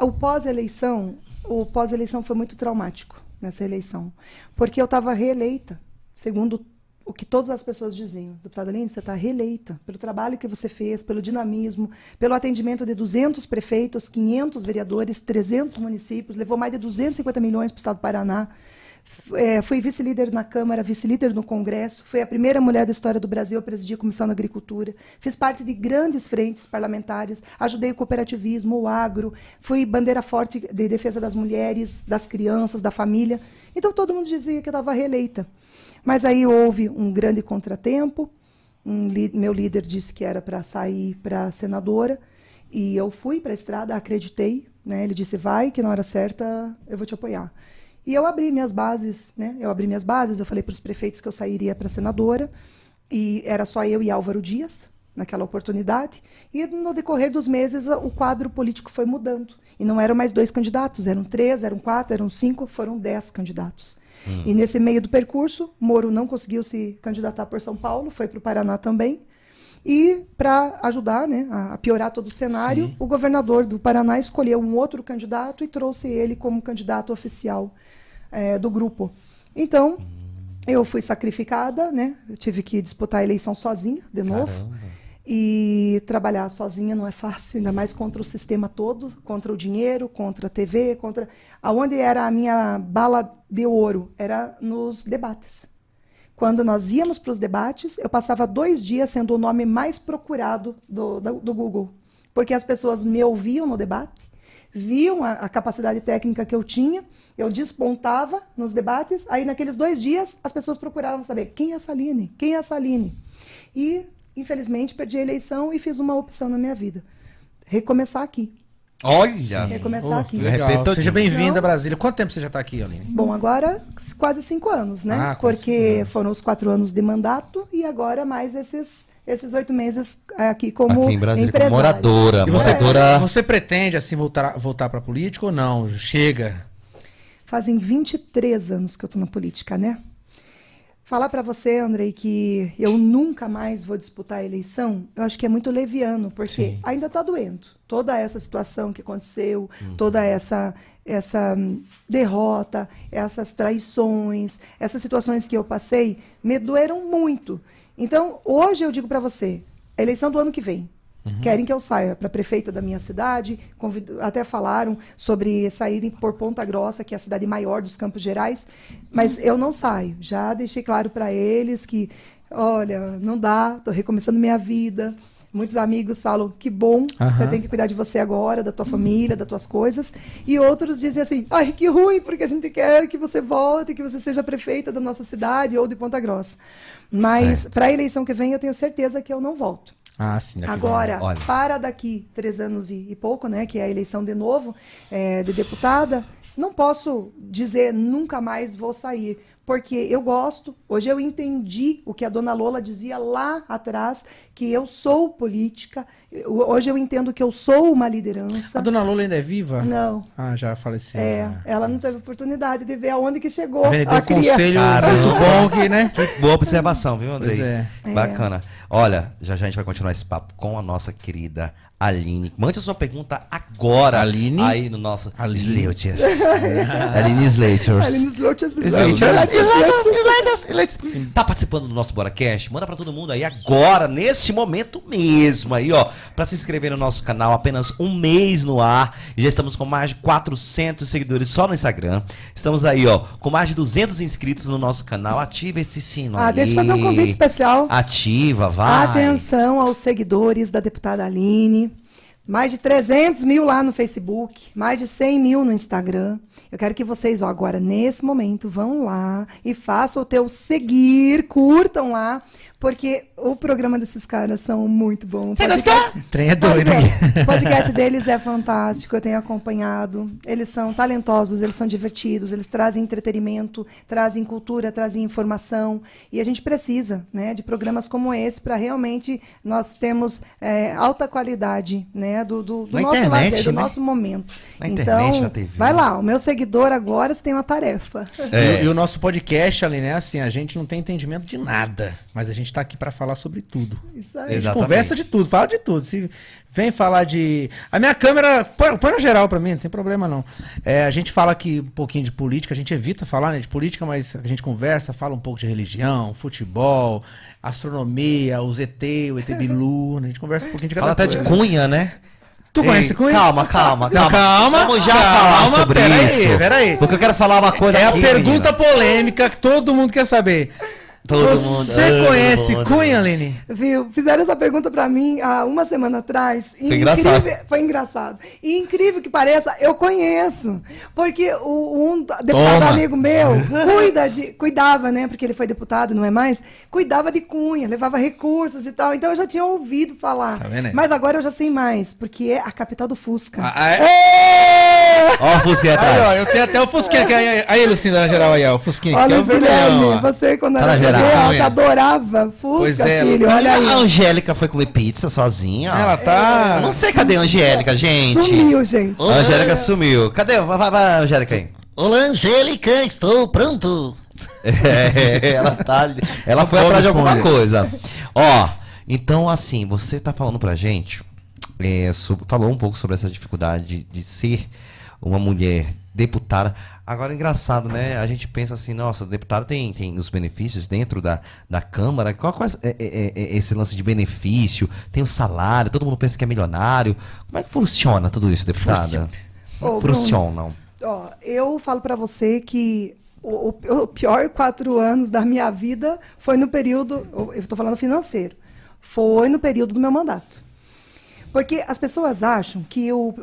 o pós-eleição, o pós-eleição foi muito traumático nessa eleição, porque eu estava reeleita, segundo o que todas as pessoas diziam. Deputada Aline, você está reeleita pelo trabalho que você fez, pelo dinamismo, pelo atendimento de 200 prefeitos, 500 vereadores, 300 municípios, levou mais de 250 milhões para o estado do Paraná. É, fui vice-líder na Câmara, vice-líder no Congresso, fui a primeira mulher da história do Brasil a presidir a Comissão da Agricultura, fiz parte de grandes frentes parlamentares, ajudei o cooperativismo, o agro, fui bandeira forte de defesa das mulheres, das crianças, da família. Então todo mundo dizia que eu estava reeleita. Mas aí houve um grande contratempo, um meu líder disse que era para sair para senadora, e eu fui para a estrada, acreditei, né? Ele disse: "Vai, que na hora certa eu vou te apoiar". E eu abri minhas bases, né? Eu abri minhas bases, eu falei para os prefeitos que eu sairia para senadora, e era só eu e Álvaro Dias naquela oportunidade. E no decorrer dos meses o quadro político foi mudando. E não eram mais dois candidatos, eram três, eram quatro, eram cinco, foram dez candidatos. E nesse meio do percurso, Moro não conseguiu se candidatar por São Paulo, foi para o Paraná também. E para ajudar né, a piorar todo o cenário, o governador do Paraná escolheu um outro candidato e trouxe ele como candidato oficial eh, do grupo. Então, eu fui sacrificada, né? Eu tive que disputar a eleição sozinha, de novo. E trabalhar sozinha não é fácil, ainda mais contra o sistema todo, contra o dinheiro, contra a TV, contra. Aonde era a minha bala de ouro? Era nos debates. Quando nós íamos para os debates, eu passava dois dias sendo o nome mais procurado do, do, do Google. Porque as pessoas me ouviam no debate, viam a, a capacidade técnica que eu tinha, eu despontava nos debates, aí naqueles dois dias as pessoas procuravam saber quem é a Saline, quem é a Saline. E, infelizmente, perdi a eleição e fiz uma opção na minha vida. Recomeçar aqui. Olha! Recomeçar aqui. De Legal. repente, Seja eu- bem-vinda Brasília. Quanto tempo você já está aqui, Aline? Bom, agora quase cinco anos, né? Ah, Porque cinco foram os quatro anos de mandato e agora mais esses, esses oito meses aqui como Aqui em Brasília, como moradora. E você, moradora. você pretende, assim, voltar, voltar para a política ou não? Chega. Fazem 23 anos que eu estou na política, né? Falar para você, Andrei, que eu nunca mais vou disputar a eleição, eu acho que é muito leviano, porque Sim. ainda está doendo. Toda essa situação que aconteceu, toda essa, essa hum, derrota, essas traições, essas situações que eu passei, me doeram muito. Então, hoje eu digo para você, a eleição do ano que vem, Querem que eu saia para prefeita da minha cidade, convid- até falaram sobre saírem por Ponta Grossa, que é a cidade maior dos Campos Gerais, mas eu não saio. Já deixei claro para eles que, olha, não dá, estou recomeçando minha vida. Muitos amigos falam que bom, você Aham. tem que cuidar de você agora, da tua família, das tuas coisas. E outros dizem assim: ai, que ruim, porque a gente quer que você volte, que você seja prefeita da nossa cidade ou de Ponta Grossa. Mas para a eleição que vem, eu tenho certeza que eu não volto. Ah, sim. Agora, Olha. para daqui três anos e, e pouco, né, que é a eleição de novo é, de deputada, não posso dizer nunca mais vou sair, porque eu gosto. Hoje eu entendi o que a dona Lola dizia lá atrás, que eu sou política. Hoje eu entendo que eu sou uma liderança. A dona Lola ainda é viva? Não. Ah, já faleceu. É, ela não teve oportunidade de ver aonde que chegou? Ele deu um conselho Caramba. muito bom que, né? Boa observação, viu, Andrei? Pois é. Bacana. Olha, já já a gente vai continuar esse papo com a nossa querida Aline. Mande a sua pergunta agora. Aline? Aí no nosso Aline. Sleuters. [laughs] Aline Sleuters. Tá participando do nosso BoraCast? Manda pra todo mundo aí agora, neste momento mesmo aí, ó. Pra se inscrever no nosso canal, apenas um mês no ar. E já estamos com mais de 400 seguidores só no Instagram. Estamos aí, ó, com mais de 200 inscritos no nosso canal. Ativa esse sino Ah, aí. deixa eu fazer um convite especial. Ativa, vai. Atenção aos seguidores da deputada Aline. Mais de 300 mil lá no Facebook, mais de 100 mil no Instagram. Eu quero que vocês, ó, agora, nesse momento, vão lá e façam o teu seguir, curtam lá, porque o programa desses caras são muito bons. Você Podcast- gostou? O trem é doido. Podcast, o podcast deles é fantástico, eu tenho acompanhado. Eles são talentosos, eles são divertidos, eles trazem entretenimento, trazem cultura, trazem informação. E a gente precisa né, de programas como esse para realmente nós termos é, alta qualidade né, do, do, do nosso internet, lazer, do né? nosso momento. Na então, internet, na TV. vai lá, o meu seguidor agora tem uma tarefa. É. E, e o nosso podcast, Aline, é assim, a gente não tem entendimento de nada, mas a gente tá aqui pra falar sobre tudo. Isso A aí. gente Exatamente. conversa de tudo, fala de tudo. Se vem falar de. A minha câmera, põe, põe na geral pra mim, não tem problema não. É, a gente fala aqui um pouquinho de política, a gente evita falar né, de política, mas a gente conversa, fala um pouco de religião, futebol, astronomia, o ZT, o ET Bilu, né, a gente conversa um pouquinho de cada Fala até de coisa. Cunha, né? Tu conhece Ei, Cunha? Calma, calma, calma. calma, Vamos já calma, falar sobre pera isso. aí, pera aí. Porque eu quero falar uma coisa É a aqui, pergunta menina. polêmica que todo mundo quer saber. Todo Você mundo- conhece mundo. Cunha, Aline? Viu? Fizeram essa pergunta pra mim há uma semana atrás. Foi engraçado. incrível- Foi engraçado. E incrível que pareça, eu conheço. Porque o, um deputado Toma. amigo meu cuida de, cuidava, né? Porque ele foi deputado, não é mais? Cuidava de Cunha, levava recursos e tal. Então eu já tinha ouvido falar. Tá vendo aí? Mas agora eu já sei mais, porque é a capital do Fusca. Ah, é? Ó, a Fusquinha Aí, atrás. ó, eu tenho até o Fusquinha aqui. Aí, aí Lucinda, na geral, aí, ó. O Fusquinha aqui, Olha, que é o Guilherme, você quando Tá na geral. criança adorava Fusca, Pois é, filho. Olha A aí. Angélica foi comer pizza sozinha. Ela tá... Eu não sei cadê a Angélica, gente. Sumiu, gente. A Angélica sumiu. Cadê? Vai, vai, vai, Angélica aí. Olá, Angélica, estou pronto. É, ela tá. Ela foi atrás de alguma coisa. Ó, então assim, você tá falando pra gente. é, sobre- falou um pouco sobre essa dificuldade de, de ser uma mulher deputada. Agora, engraçado, né? A gente pensa assim, nossa, deputada tem, tem os benefícios dentro da, da Câmara. Qual, qual é, é- é- é esse lance de benefício? Tem o salário, todo mundo pensa que é milionário. Como é que funciona tudo isso, deputada? Ô, funciona? Ó, eu falo pra você que o, o- o pior quatro anos da minha vida foi no período, eu estou falando financeiro, foi no período do meu mandato. Porque as pessoas acham que o,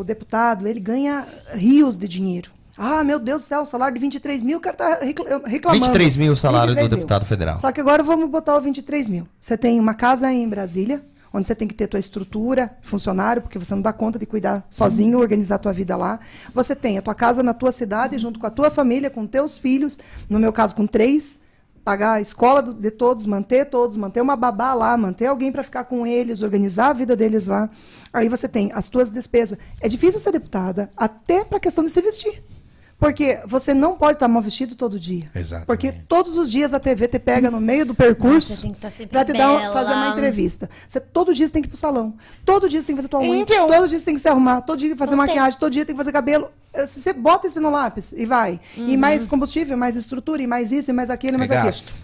o deputado ele ganha rios de dinheiro. Ah, meu Deus do céu, salário de 23 mil, o cara tá recla- reclamando. 23 mil o salário do 23 mil. deputado federal. Só que agora vamos botar o 23 mil. Você tem uma casa em Brasília, onde você tem que ter tua estrutura, funcionário, porque você não dá conta de cuidar sozinho, organizar a tua vida lá. Você tem a tua casa na tua cidade, junto com a tua família, com teus filhos, no meu caso com três, pagar a escola de todos, manter todos, manter uma babá lá, manter alguém para ficar com eles, organizar a vida deles lá. Aí você tem as tuas despesas. É difícil ser deputada, até para a questão de se vestir. Porque você não pode estar mal vestido todo dia. Exatamente. Porque todos os dias a TV te pega no meio do percurso sempre pra te dar uma- fazer uma entrevista. Você todo dia você tem que ir pro salão. Todo dia você tem que fazer tua unha. Então. Todo dia você tem que se arrumar. Todo dia tem que fazer Não tem. maquiagem. Todo dia tem que fazer cabelo. Eh, Se você bota isso no lápis e vai. E Uhum. mais combustível, mais estrutura, e mais isso, e mais aquilo, e É mais aquilo. gasto.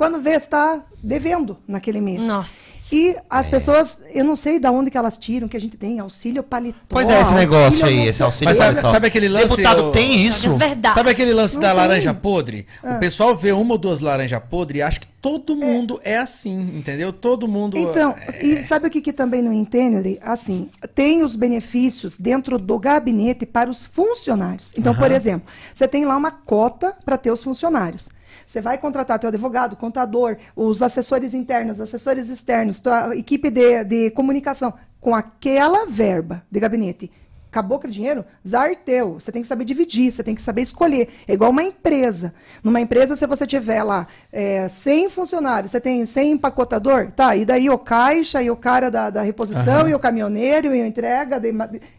Quando vê, está devendo naquele mês. Nossa. E as pessoas, eu não sei de onde que elas tiram, que a gente tem auxílio paletó. Pois é, esse negócio aí, esse auxílio Mas sabe, sabe aquele lance... Deputado o- tem isso? Mas verdade. Sabe aquele lance da Não laranja tem. podre? Ah. O pessoal vê uma ou duas laranjas podres e acha que todo mundo é, assim, entendeu? Todo mundo. Então, é- e sabe o que, que também não entende? Assim, tem os benefícios dentro do gabinete para os funcionários. Então, por exemplo, você tem lá uma cota para ter os funcionários. Você vai contratar teu advogado, contador, os assessores internos, os assessores externos, tua equipe de, de comunicação, com aquela verba de gabinete. Acabou aquele dinheiro? Zarteu. Você tem que saber dividir, você tem que saber escolher. É igual uma empresa. Numa empresa, se você tiver lá é, 100 funcionários, você tem 100 empacotador, tá, e daí o caixa, e o cara da, da reposição, e o caminhoneiro, e a entrega. de-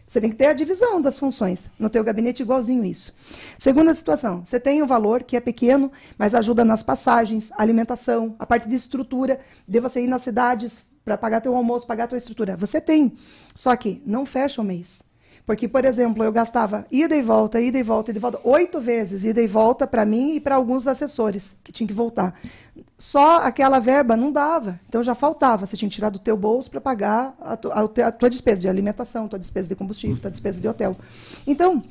você tem que ter a divisão das funções. No teu gabinete, igualzinho isso. Segunda situação, você tem um valor que é pequeno, mas ajuda nas passagens, alimentação, a parte de estrutura, de você ir nas cidades para pagar teu almoço, pagar tua estrutura. Você tem. Só que não fecha o mês. Porque, por exemplo, eu gastava ida e volta, ida e volta, ida e volta, oito vezes, ida e volta para mim e para alguns assessores que tinham que voltar. Só aquela verba não dava, então já faltava. Você tinha que tirar do teu bolso para pagar a, tu- a a tua despesa de alimentação, tua despesa de combustível, tua despesa de hotel. Então,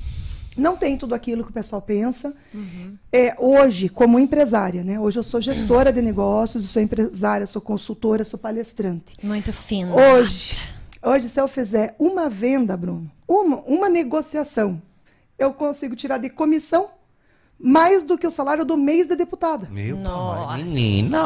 não tem tudo aquilo que o pessoal pensa. É, hoje, como empresária, né? Hoje eu sou gestora de negócios, sou empresária, sou consultora, sou palestrante. Muito fino. Hoje, hoje, se eu fizer uma venda, Bruno, uma, uma negociação, eu consigo tirar de comissão mais do que o salário do mês de deputada. Meu Nossa. pai, menina.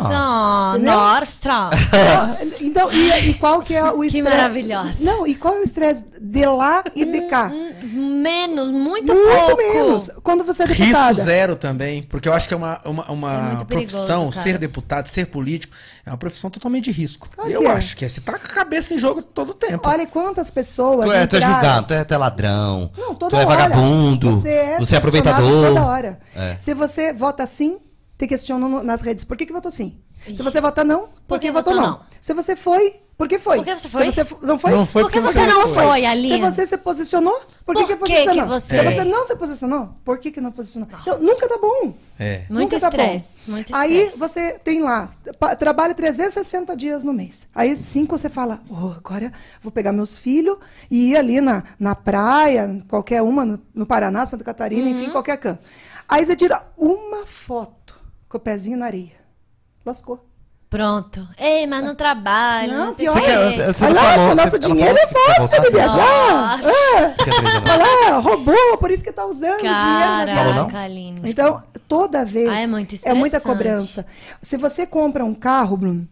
Entendeu? Nossa. [laughs] Então, e, e qual que é o Que estresse? maravilhosa. Não, e qual é o estresse de lá e de cá? Menos, muito, Muito pouco. menos. Quando você é Risco deputada. zero também, porque eu acho que é uma, uma, uma É perigoso, profissão, cara. ser deputado, ser político, é uma profissão totalmente de risco. E eu acho que é. Você tá com a cabeça em jogo todo o tempo. Olha quantas pessoas. Tu é, tu é entraram- julgado, tu é, tu é ladrão, Não, toda tu é hora. vagabundo, Você é, você é aproveitador. Toda hora. É. Se você vota sim, te questionam nas redes. Por que, que votou sim? Se você vota não, por, Por que, que votou não? não? Se você foi, por que foi? Por que você foi? Se você não foi? Não foi Por que porque você não foi. foi, Aline? Se você se posicionou, por que, Por que que posicionou? que você- Se você não se posicionou, por que, que não posicionou? Então, nunca tá bom. É. Muito Nunca tá bom. estresse, muito Aí você tem lá, trabalha 360 dias no mês. Aí cinco você fala, oh, agora vou pegar meus filhos e ir ali na, na praia, qualquer uma, no, no Paraná, Santa Catarina, Uhum. enfim, qualquer canto. Aí você tira uma foto com o pezinho na areia. Lascou. Pronto. Ei, mas não trabalho, não, Não, sei o pior quê. Você quer- você- Olha lá, falou, o nosso dinheiro é fácil de voltar, viajar. Nossa. É. Olha lá, roubou, por isso que tá usando o dinheiro na Falou não? Caraca, Aline. Então, toda vez Ah, é muito é muita cobrança. Se você compra um carro, Bruno,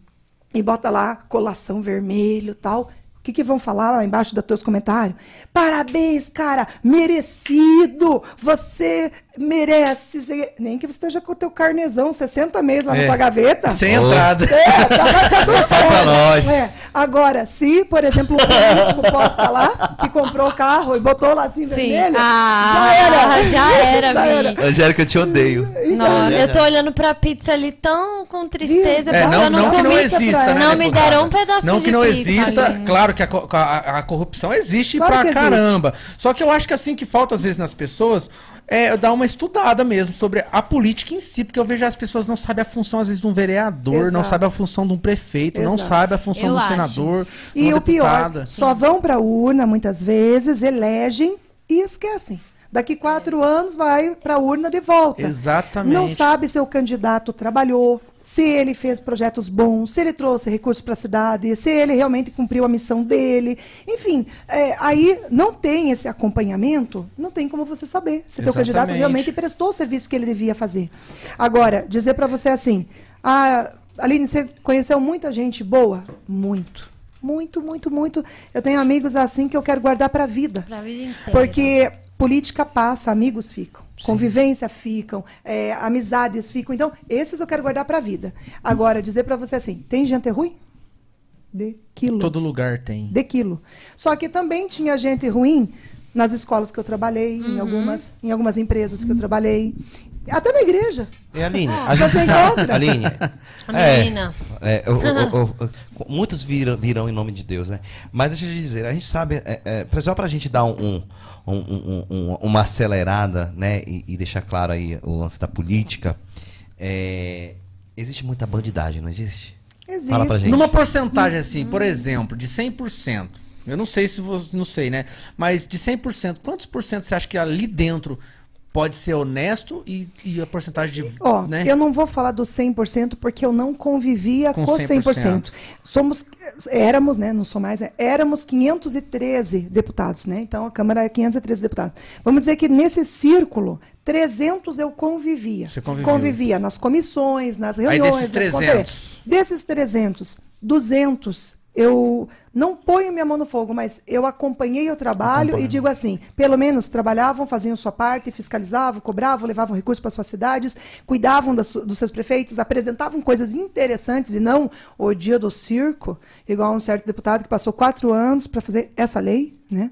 e bota lá colação vermelho e tal, que, que vão falar lá embaixo dos teus comentários? Parabéns, cara, merecido! Você merece. Você- Nem que você esteja com o teu carnezão 60 meses lá na É. tua gaveta. Sem Oh. entrada. É, tá, tá nós. [laughs] É. Agora, se, por exemplo, o político posta lá, que comprou o carro e botou lá assim Sim. vermelho, Ah, já era. já [laughs] era, Mi. Angélica, eu te odeio. Não, eu tô olhando pra pizza ali tão com tristeza, É, porque não, eu não, não que não comi. exista, né? Não me deram um pedacinho Não que de não pizza, exista, Aline. claro que a, a- a corrupção existe Claro pra existe. caramba. Só que eu acho que assim que falta às vezes nas pessoas é dar uma estudada mesmo sobre a política em si, porque eu vejo as pessoas não sabem a função às vezes de um vereador, não Exato. sabem a função de um prefeito, não Exato. sabem a função Eu do acho. senador, E uma o pior, deputada. só vão para a urna muitas vezes, elegem e esquecem. Daqui quatro anos vai para a urna de volta. Exatamente. Não sabe se o candidato trabalhou, se ele fez projetos bons, se ele trouxe recursos para a cidade, se ele realmente cumpriu a missão dele. Enfim, é, aí não tem esse acompanhamento, não tem como você saber se teu candidato Exatamente. realmente prestou o serviço que ele devia fazer. Agora, dizer para você assim, ah, Aline, você conheceu muita gente boa? Muito. Muito, muito, muito. Eu tenho amigos assim que eu quero guardar para a vida. Pra vida inteira. Porque política passa, amigos ficam, convivência ficam, é, amizades ficam. Então, esses eu quero guardar para a vida. Agora, dizer para você assim, tem gente ruim? De quilo. Todo lugar tem. De quilo. Só que também tinha gente ruim nas escolas que eu trabalhei, em, algumas, em algumas empresas que eu trabalhei, até na igreja. E Aline, Ah, a gente você sabe, encontra? Aline, A [laughs] é, menina. é, o- o- o- o- muitos virão, virão em nome de Deus, né? Mas deixa eu te dizer, a gente sabe, é, é, só pra gente dar um, um- um- um- um- uma acelerada, né? E, e deixar claro aí o lance da política, é, existe muita bandidagem, não existe? Existe. Fala pra gente. Numa porcentagem assim, por exemplo, de 100%, eu não sei se você, não sei, né? Mas de 100%, quantos por cento você acha que ali dentro pode ser honesto e, e a porcentagem de, Ó, né? eu não vou falar do 100% porque eu não convivia Com com, 100%. 100%. Somos, éramos, né, não sou mais, é, éramos 513 deputados, né? Então a Câmara é 513 deputados. Vamos dizer que nesse círculo, 300 eu convivia. Você conviveu. Convivia nas comissões, nas Aí reuniões. desses nas 300? conferências. Desses 300, 200 eu não ponho minha mão no fogo, mas eu acompanhei o trabalho e digo assim, pelo menos trabalhavam, faziam sua parte, fiscalizavam, cobravam, levavam recursos para suas cidades, cuidavam das dos seus prefeitos, apresentavam coisas interessantes e não o dia do circo, igual um certo deputado que passou quatro anos para fazer essa lei, né?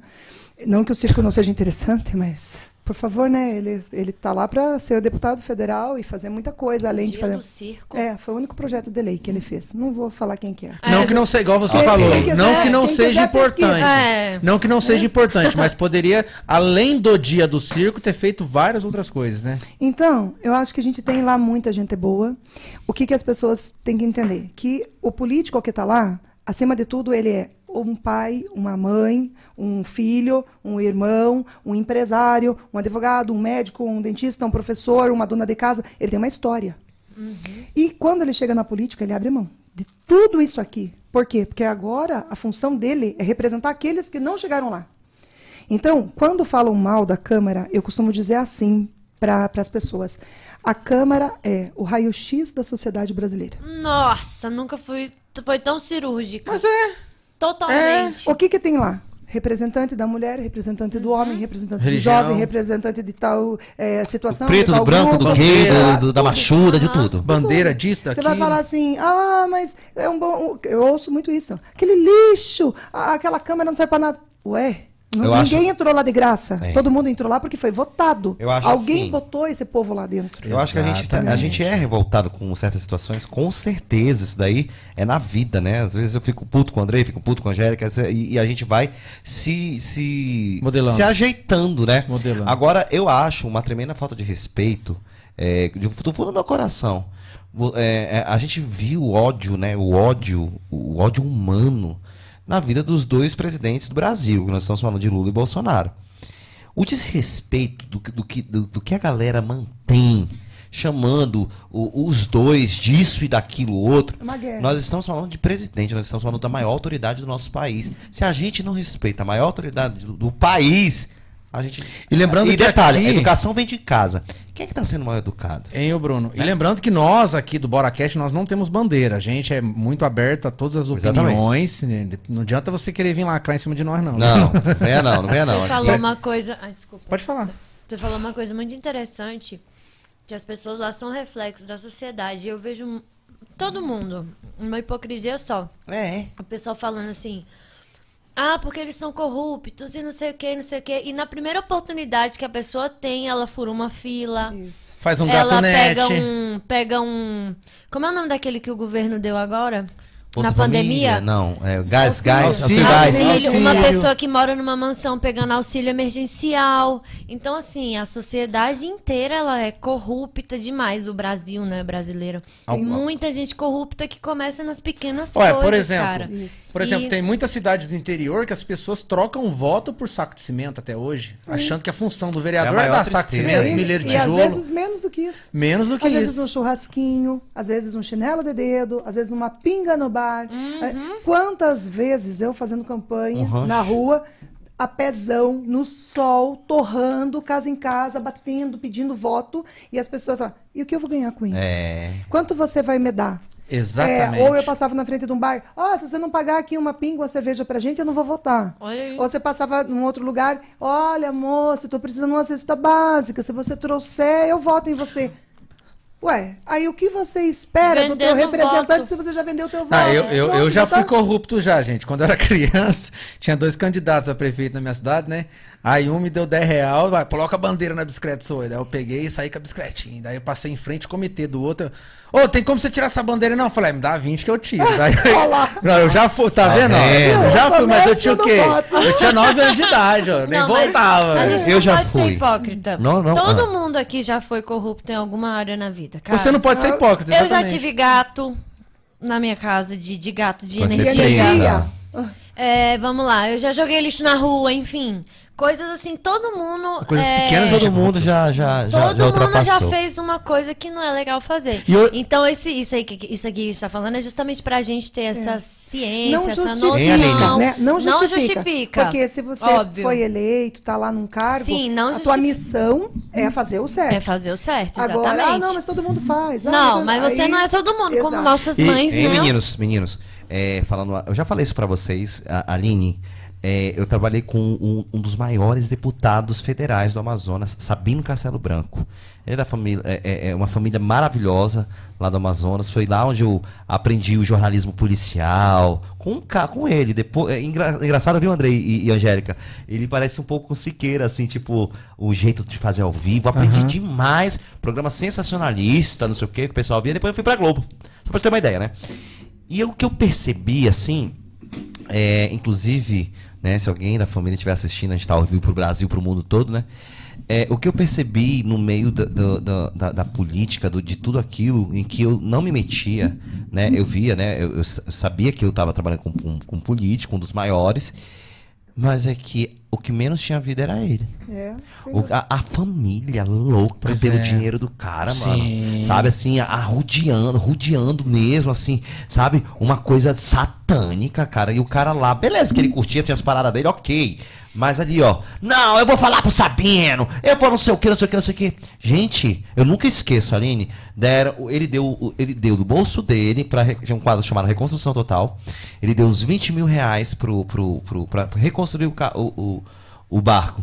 Não que o circo não seja interessante, mas por favor, né? Ele ele está lá para ser deputado federal e fazer muita coisa além de Dia fazer. do circo. É, foi o único projeto de lei que ele fez. Não vou falar quem que é. Não que não seja igual você Quem- falou, quiser- não que não seja importante. É. Não que não seja importante, mas [laughs] poderia, além do dia do circo, ter feito várias outras coisas, né? Então, eu acho que a gente tem lá muita gente boa. O que, que as pessoas têm que entender? Que o político que está lá, acima de tudo, ele é um pai, uma mãe, um filho, um irmão, um empresário, um advogado, um médico, um dentista, um professor, uma dona de casa. Ele tem uma história. E quando ele chega na política, ele abre mão de tudo isso aqui. Por quê? Porque agora a função dele é representar aqueles que não chegaram lá. Então, quando falam mal da Câmara, eu costumo dizer assim para as pessoas: a Câmara é o raio-x da sociedade brasileira. Nossa, nunca fui. Foi tão cirúrgica. Mas é. Totalmente. O que, que tem lá? Representante da mulher, representante do homem, representante Religião. do jovem, representante de tal eh, situação. Do preto, de do branco, do grupo, gay, bandeira, do, do- da machuda, de tudo. Bandeira disso, daqui. Você vai falar assim, ah, mas é um bom. Eu ouço muito isso. Aquele lixo, aquela câmera não serve pra nada. Ué, Eu ninguém acho- entrou lá de graça. É. Todo mundo entrou lá porque foi votado. Eu acho Alguém assim- botou esse povo lá dentro. Eu acho que a gente, tá- a Exatamente. gente é revoltado com certas situações, com certeza. Isso daí é na vida, né? Às vezes eu fico puto com o Andrei, fico puto com a Angélica, e, e a gente vai se, se, Modelando. se ajeitando, né? Modelando. Agora, eu acho uma tremenda falta de respeito, é, do fundo do meu coração. É, é, a gente viu o ódio, né? O ódio, o ódio humano na vida dos dois presidentes do Brasil, que nós estamos falando de Lula e Bolsonaro. O desrespeito do, que- do, que, do, do que a galera mantém, chamando o- os dois disso e daquilo outro. É. Nós estamos falando de presidente, nós estamos falando da maior autoridade do nosso país. Se a gente não respeita a maior autoridade do, do país, a gente. E lembrando e que detalhe, aqui- a educação vem de casa. Quem é que está sendo mal educado? Hein, ô Bruno? E lembrando que nós aqui do BoraCast, nós não temos bandeira. A gente é muito aberto a todas as Exatamente. opiniões. né? Não adianta você querer vir lacrar em cima de nós, não. Não, [laughs] não venha não, não venha não. Você falou uma coisa. Ai, desculpa. Pode falar. Você falou uma coisa muito interessante, que as pessoas lá são reflexos da sociedade. Eu vejo todo mundo, uma hipocrisia só. É. O pessoal falando assim, ah, porque eles são corruptos e não sei o que, não sei o que. E na primeira oportunidade que a pessoa tem, ela fura uma fila. Isso. Faz um ela gatonete. pega um, pega um... Como é o nome daquele que o governo deu agora? Bolsa na Família, pandemia? Não, é, gás, Auxílio. gás, Auxílio. auxílio gás. Auxílio, uma Auxílio. pessoa que mora numa mansão pegando auxílio emergencial. Então, assim, a sociedade inteira ela é corrupta demais, o Brasil, né, brasileiro. Tem muita gente corrupta que começa nas pequenas Olha, coisas, por exemplo, cara. Isso. Por exemplo, E- tem muitas cidades do interior que as pessoas trocam voto por saco de cimento até hoje, achando que a função do vereador É a é, maior dar saco de cimento, é isso. milheiro de E às tijolo. vezes menos do que isso. Menos do que Às vezes um isso. churrasquinho, às vezes um chinelo de dedo, às vezes uma pinga no bar. Uhum. É, Quantas vezes eu fazendo campanha Um na rua, a pezão, no sol, torrando, casa em casa, batendo, pedindo voto, e as pessoas falam, e o que eu vou ganhar com isso? É. Quanto você vai me dar? Exatamente. É, ou eu passava na frente de um bar, ó, se você não pagar aqui uma pinga, uma cerveja pra gente, eu não vou votar. Aí. Ou você passava num outro lugar, olha, moço, eu tô precisando de uma cesta básica, se você trouxer, eu voto em você. Ué, aí o que você espera do teu Vendendo representante voto. se você já vendeu o teu voto? Ah, eu, eu, eu já fui corrupto já, gente. Quando eu era [laughs] criança, tinha dois candidatos a prefeito na minha cidade, né? Aí um me deu 10 real, vai, coloca a bandeira na bicicleta, sou eu. Daí eu peguei e saí com a bicicletinha. Daí eu passei em frente ao comitê do outro. Ô, tem como você tirar essa bandeira? Não, eu falei, "É, me dá 20 que eu tiro. [laughs] Daí, não, eu já fui, tá vendo? ó? vendo? Eu já fui, mas eu tinha o quê? Eu tinha 9 anos de idade, ó. Nem Não, mas voltava. A gente Eu não já pode fui. ser hipócrita. Não, não, Todo ah. mundo aqui já foi corrupto em alguma área na vida. Cara. Você não pode ser hipócrita, Eu já exatamente. tive gato na minha casa, de, de gato, de energia. Energia. É, vamos lá, eu já joguei lixo na rua, enfim. Coisas assim, todo mundo. Coisas é, pequenas, Todo mundo já, já, já, Todo já mundo já fez uma coisa que não é legal fazer. E eu- Então, esse, isso, aí, que- isso aqui que a gente tá falando é justamente pra gente ter essa ciência, Não essa justifica, noção. né? Não justifica. justifica. Porque se você Óbvio. foi eleito, tá lá num cargo, Sim, não a tua missão é fazer o certo. É fazer o certo, Agora, exatamente. ah, não, mas todo mundo faz. Ah, Não, mas você aí- não é todo mundo, como Exato. nossas E, mães, hein, né? meninos, meninos, é, falando, eu já falei isso pra vocês, a, Aline. É, eu trabalhei com um, um dos maiores deputados federais do Amazonas, Sabino Castelo Branco. Ele é da família, é, é- é uma família maravilhosa lá do Amazonas. Foi lá onde eu aprendi o jornalismo policial com, com ele. Depois, é engra- engraçado, viu, Andrei e, e Angélica? Ele parece um pouco com Siqueira, assim, tipo, o jeito de fazer ao vivo. Aprendi demais. Programa sensacionalista, não sei o que, que o pessoal via. Depois eu fui pra Globo. Só pra ter uma ideia, né? E o que eu percebi, assim, é, inclusive, né, se alguém da família estiver assistindo, a gente tá ao vivo pro Brasil, pro mundo todo, né? É, o que eu percebi no meio da, da, da- da- política, do- de tudo aquilo em que eu não me metia, né? Eu via, né? Eu, eu sa- sabia que eu estava trabalhando com, com, com político, um dos maiores, mas é que o que menos tinha vida era ele. É, O- a, a família louca Pois pelo é. dinheiro do cara, Sim. mano. Sabe assim, a- arrodeando, rodeando mesmo, assim, sabe? Uma coisa satânica, cara. E o cara lá, beleza, que ele curtia, tinha as paradas dele, ok. Mas ali, ó, não, eu vou falar pro Sabino, eu vou não sei o que, não sei o que, não sei o que. Gente, eu nunca esqueço, Aline, ele deu, ele deu do bolso dele, pra, um quadro chamado Reconstrução Total, ele deu uns 20 mil reais pro, pro, pro, pra reconstruir o, o, o, o barco.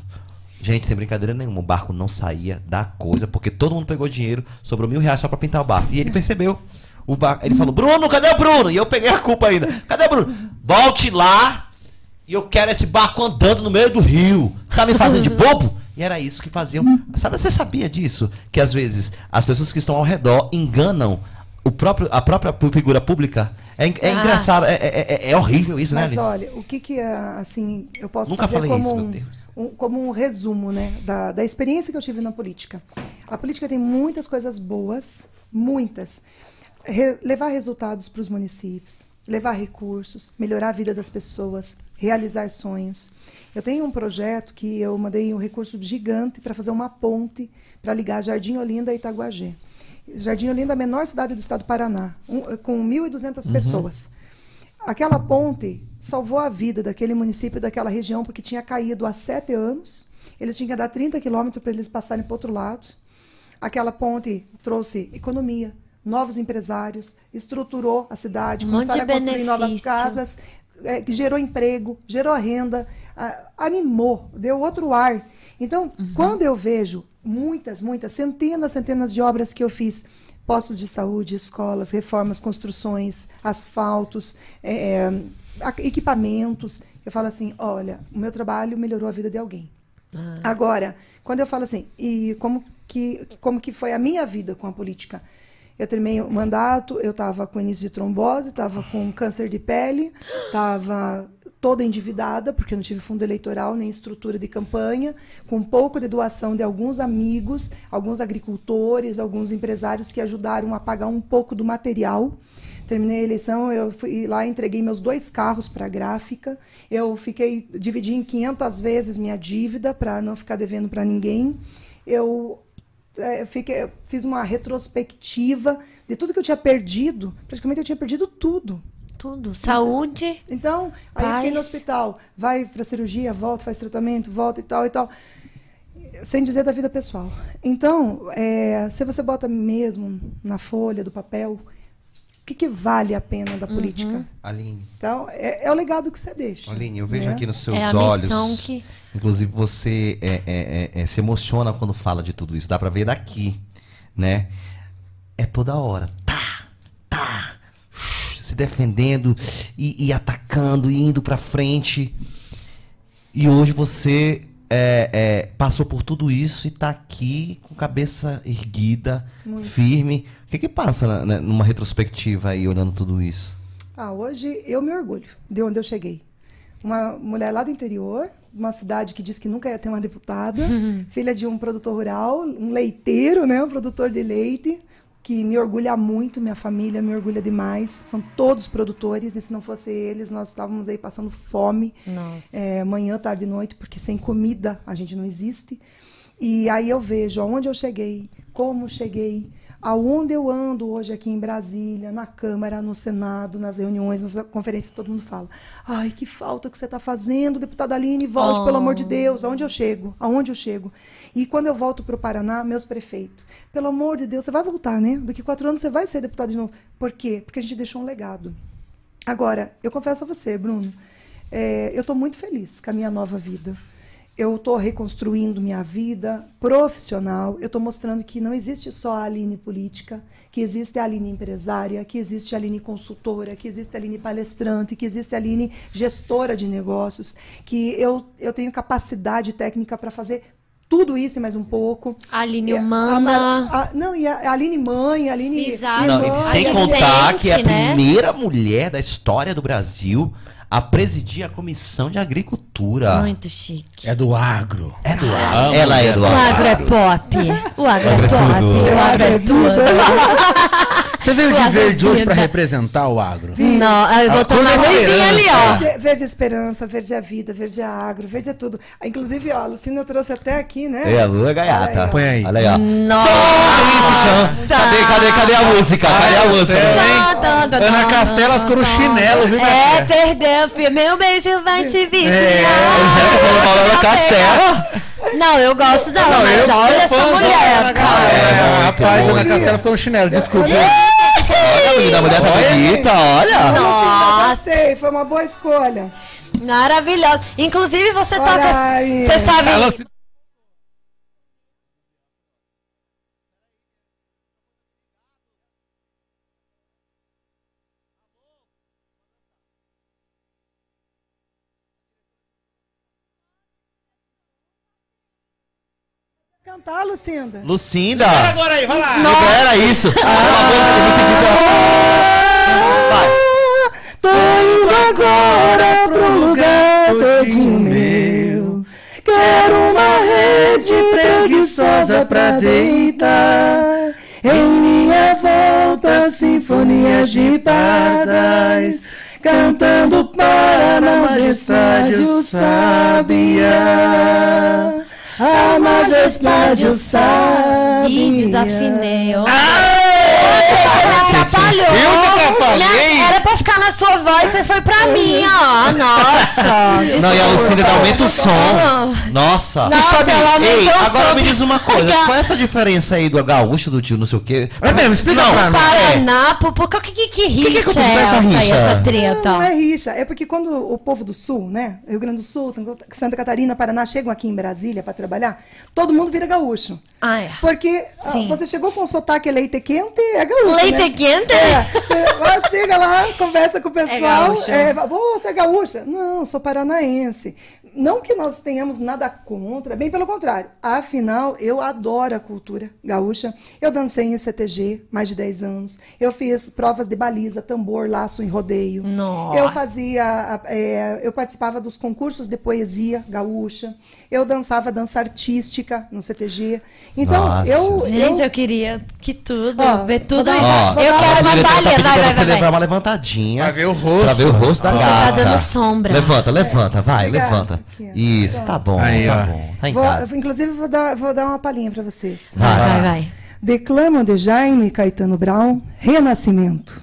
Gente, sem brincadeira nenhuma, o barco não saía da coisa, porque todo mundo pegou dinheiro, sobrou mil reais só pra pintar o barco. E ele percebeu. O barco, ele falou, Bruno, cadê o Bruno? E eu peguei a culpa ainda. Cadê o Bruno? Volte lá e eu quero esse barco andando no meio do rio. Tá me fazendo de [laughs] bobo? E era isso que faziam. Sabe, você sabia disso? Que às vezes as pessoas que estão ao redor enganam o próprio, a própria figura pública. É, é Ah. engraçado, é, é- é- é horrível isso, né, Mas olha, o que que é, assim, eu posso Nunca fazer falei como, isso, um, um- como um resumo, né, da, da experiência que eu tive na política. A política tem muitas coisas boas, muitas. Re- levar resultados para os municípios, levar recursos, melhorar a vida das pessoas, realizar sonhos. Eu tenho um projeto que eu mandei um recurso gigante para fazer uma ponte para ligar Jardim Olinda e Itaguajé. Jardim Olinda é a menor cidade do estado do Paraná, um- com 1.200 Uhum. pessoas. Aquela ponte salvou a vida daquele município, daquela região, porque tinha caído há sete anos. Eles tinham que dar 30 quilômetros para eles passarem para o outro lado. Aquela ponte trouxe economia, novos empresários, estruturou a cidade, Um começaram a construir novas benefício. Casas, eh, gerou emprego, gerou renda, ah, animou, deu outro ar. Então, Uhum. quando eu vejo muitas, muitas, centenas, centenas de obras que eu fiz, postos de saúde, escolas, reformas, construções, asfaltos, eh, a- equipamentos, eu falo assim, olha, o meu trabalho melhorou a vida de alguém. Agora, quando eu falo assim, e como que, como que foi a minha vida com a política? Eu terminei o mandato, eu estava com início de trombose, estava com câncer de pele, estava toda endividada, porque eu não tive fundo eleitoral nem estrutura de campanha, com um pouco de doação de alguns amigos, alguns agricultores, alguns empresários que ajudaram a pagar um pouco do material. Terminei a eleição, eu fui lá entreguei meus dois carros para a gráfica. Eu fiquei dividi em 500 vezes minha dívida para não ficar devendo para ninguém. Eu é, fiquei, eu fiz uma retrospectiva de tudo que eu tinha perdido. Praticamente eu tinha perdido tudo. Tudo. Saúde. Então, aí eu fiquei no Paz. hospital, vai para cirurgia, volta, faz tratamento, volta e tal e tal. Sem dizer da vida pessoal. Então, é, se você bota mesmo na folha do papel, que, que vale a pena da política? Aline. Então, é, é o legado que você deixa. Aline, eu vejo né? aqui nos seus É olhos. que- Inclusive, você é, é, é, é, se emociona quando fala de tudo isso. Dá pra ver daqui, né? É toda hora. Tá, tá. Se defendendo e, e atacando, e indo pra frente. E hoje você é, é, passou por tudo isso e tá aqui com cabeça erguida, firme. O que que passa na- na- numa retrospectiva aí, olhando tudo isso? Ah, hoje eu me orgulho de onde eu cheguei. Uma mulher lá do interior, uma cidade que diz que nunca ia ter uma deputada, [laughs] filha de um produtor rural, um leiteiro, né, um produtor de leite, que me orgulha muito, minha família me orgulha demais. São todos produtores, e se não fosse eles, nós estávamos aí passando fome. Nossa. É, manhã, tarde e noite, porque sem comida a gente não existe. E aí eu vejo aonde eu cheguei, como cheguei, aonde eu ando hoje aqui em Brasília, na Câmara, no Senado, nas reuniões, nas conferências, todo mundo fala: ai, que falta que você está fazendo, deputada Aline, volte, Oh. pelo amor de Deus, aonde eu chego? Aonde eu chego? E quando eu volto para o Paraná, meus prefeitos, pelo amor de Deus, você vai voltar, né? Daqui quatro anos você vai ser deputado de novo. Por quê? Porque a gente deixou um legado. Agora, eu confesso a você, Bruno, é, eu estou muito feliz com a minha nova vida. Eu estou reconstruindo minha vida profissional. Eu estou mostrando que não existe só a Aline política, que existe a Aline empresária, que existe a Aline consultora, que existe a Aline palestrante, que existe a Aline gestora de negócios, que eu, eu tenho capacidade técnica para fazer tudo isso e mais um pouco. A Aline a- humana. a- a- não, e a, Aline mãe, a Aline Exato. Não, sem contar que é a né? primeira mulher da história do Brasil a presidir a Comissão de Agricultura. Muito chique. É do agro. É do Amo Ela é do O agro é agro. pop. O agro é agro é top. tudo. O agro é tudo. Você veio de verde é hoje pra vida. representar o agro. Não, eu vou A cor tomar luzinha ali, ó. Verde, verde é esperança, verde é a vida, verde é agro, verde é tudo. Ah, Inclusive, ó, a Lucina trouxe até aqui, né? É, a Lua Gaiata. Olha Põe aí. Olha aí, ó. Nossa. Cadê, cadê, cadê a música? Cadê a música? Ana Castela ficou no chinelo, viu, É, perdeu, filho. Meu beijo vai te viciar. É, falou mal da Ana Castela. Não, eu gosto dela, Não, eu mas olha essa mulher. Ana cara. Castela. É, Rapaz, a Ana. Castela ficou no chinelo, desculpa. Menina, a mulher tá bonita, olha. Nossa, Gostei, foi uma boa escolha. maravilhosa. Inclusive, você Olha toca. aí. Você sabe. Ela se- Cantar, Lucinda. Lucinda. Agora aí, vai lá. Libera isso. Pelo amor de Deus, você diz ela. Vai. Tô indo agora pro lugar todinho meu. Quero uma rede preguiçosa pra deitar. Em minha volta, sinfonias de pardais. Cantando para na majestade o sabiá. A majestade o sabiá. Ih, desafinei. Ó. Eu te atrapalhei? Minha- Era pra ficar na sua voz, você foi pra mim, ó. Nossa. Não, e a Lucinda aumenta o Não. som. Nossa. Nossa, sabe, ei, o agora som. me diz uma coisa. Qual é essa diferença aí do gaúcho, do tio, não sei o quê? É mesmo, explica Não, pra nós. Paraná, por, por que, que, que rixa que aconteceu é essa rixa? essa treta? Não é rixa, é porque quando o povo do Sul, né, Rio Grande do Sul, Santa Catarina, Paraná, chegam aqui em Brasília para trabalhar, todo mundo vira gaúcho. Ah, é. Porque Sim. você chegou com sotaque leite quente, é gaúcho, Leite né? quente? É, você lá, chega lá, conversa com o pessoal, gaúcho. é, "Ô, você é gaúcha? Não, sou paranaense. Não que nós tenhamos nada contra, bem pelo contrário. Afinal, eu adoro a cultura gaúcha. Eu dancei em CTG mais de 10 anos. Eu fiz provas de baliza, tambor, laço em rodeio. Nossa. Eu fazia, é, eu participava dos concursos de poesia gaúcha. Eu dançava dança artística no CTG. Então, Nossa. eu, Gente, eu eu queria que tudo, Ó, ver tudo. Dar uma- Ó, eu quero a uma tá palha. pedindo Vai, pra vai, você vai. levar uma levantadinha. Pra ver o rosto. Pra ver o rosto da Tá gata. dando sombra. Levanta, levanta, vai, Obrigada. levanta. Isso, tá bom, Aí, tá ó. bom. Tá em vou, casa. inclusive, vou dar, vou dar uma palhinha para vocês. Vai, Vai. vai, vai. Declamam de Jaime Caetano Brown, Renascimento.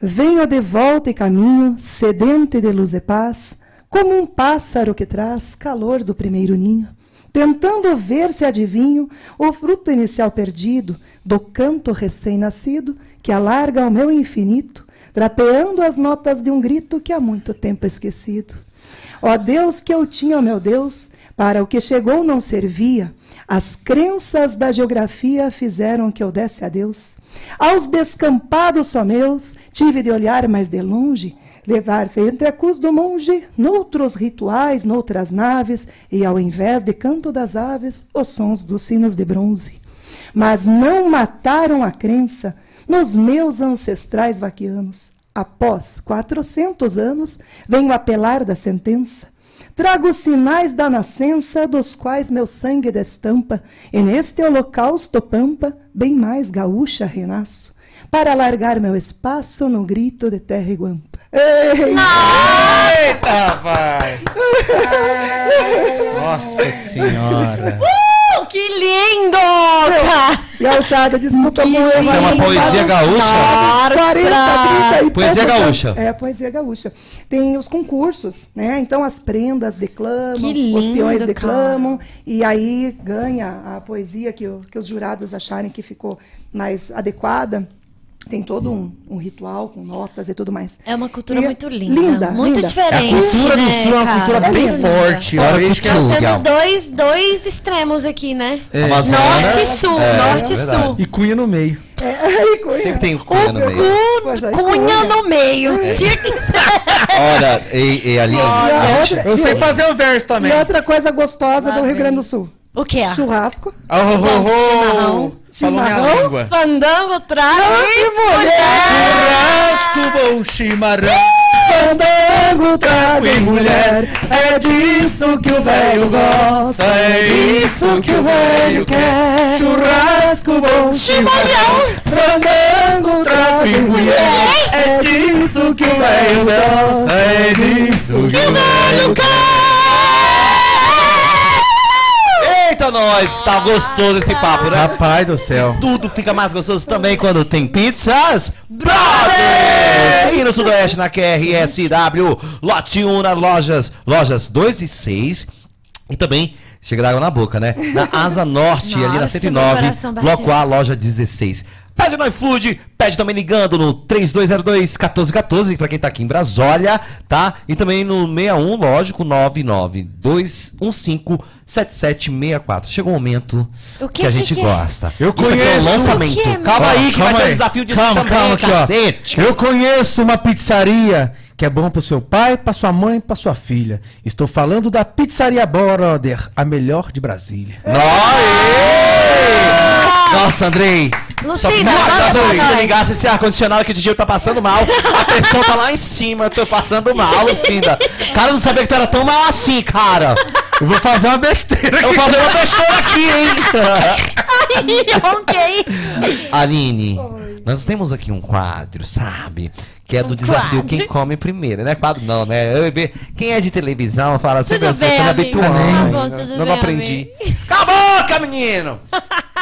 Venho de volta e caminho, sedente de luz e paz, como um pássaro que traz calor do primeiro ninho, tentando ver se adivinho o fruto inicial perdido do canto recém-nascido que alarga ao meu infinito, drapeando as notas de um grito que há muito tempo esquecido. Ó Deus que eu tinha, ó meu Deus, para o que chegou não servia. As crenças da geografia fizeram que eu desse a Deus. Aos descampados só meus, tive de olhar mais de longe, levar entre a cruz do monge, noutros rituais, noutras naves, e ao invés de canto das aves, os sons dos sinos de bronze. Mas não mataram a crença nos meus ancestrais vaquianos. Após quatrocentos anos, venho apelar da sentença. Trago os sinais da nascença, dos quais meu sangue destampa, e neste holocausto pampa, bem mais gaúcha renasço, para alargar meu espaço no grito de terra e guampa. Ei! Eita, vai! Nossa senhora! Uh, que lindo! cara! Gauchada, desculpa Que com lindo. é uma poesia gaúcha? Faz uns 40, 30 e Poesia gaúcha. É, poesia gaúcha. Tem os concursos, né? Então as prendas declamam, Que os peões lindo, declamam, e aí ganha a poesia que, que os jurados acharem que ficou mais adequada. Tem todo um, um ritual com notas e tudo mais. É uma cultura E- muito linda. Linda, muito linda. diferente. A cultura do né, sul é uma cara? cultura bem linda. forte. Olha Eu que vejo que Nós temos dois, dois extremos aqui, né? Amazonas. Norte e sul, É, norte e sul. E cunha no meio. É, [laughs] Cunha. Sempre tem cunha no meio. Cunha no meio. Tinha que [laughs] ser. Olha, e, e ali. E a outra- Eu sei fazer o verso também. E outra coisa gostosa Lá do Rio. Grande do Sul. O que é? Churrasco. Oh, oh, oh, oh. Chimarrão. Falou minha língua. Fandango traz. Churrasco, bom chimarrão. Fandango, trago e mulher, é disso que o velho gosta, É isso que o velho quer. Churrasco, bom chimarrão. Fandango, trago e mulher, É disso que o velho gosta. É disso que o velho Eita, nós! Tá gostoso esse papo, né? Rapaz do céu. Tudo fica mais gostoso também quando tem pizzas Brothers! E no Sudoeste, na QRSW, lote 1 nas lojas, lojas 2 e 6. E também, chega da água na boca, né? Na Asa Norte, ali na Nossa, 109, meu coração bateu. bloco A, loja 16. Pede no iFood, pede também ligando no 3202-1414, pra quem tá aqui em Brasólia, tá? E também no 61, lógico, 992157764. Chegou o momento O que, que a que gente que é? gosta. Eu Isso aqui é conheço. um lançamento. O que é, calma aí, que vai ter o aí. desafio disso calma, também, calma aqui, cacete. ó. Eu conheço uma pizzaria que é bom pro seu pai, pra sua mãe, pra sua filha. Estou falando da Pizzaria Brother, a melhor de Brasília. Aê! Nossa, Andrei. Que manda tá pra se nós. ligasse esse ar-condicionado que esse dia eu tá passando mal. A pressão tá lá em cima, eu tô passando mal, Lucinda. Cara, eu não sabia que tu era tão mal assim, cara. Eu vou fazer uma besteira Eu vou fazer uma besteira aqui, hein? ok. Aline, nós temos aqui um quadro, sabe? Que é do desafio quadro? quem come primeiro, né? Quadro não, né? Eu, ve- quem é de televisão fala sempre Tudo assim, eu bem, tô me amigo. habituando. Tá bom, tudo não bem, aprendi. Cala a boca, menino!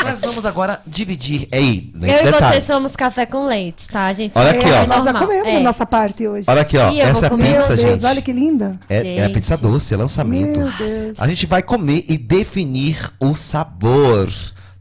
Nós vamos agora dividir. Ei, Eu e detalhe. você somos café com leite, tá? A gente Olha aqui, ó. come Nós já comemos É. a nossa parte hoje. Olha aqui, ó. Ih, eu Essa comer. pizza, Meu Deus, gente. olha que linda. É, é a pizza doce, é lançamento. Meu Deus. A gente vai comer e definir o sabor,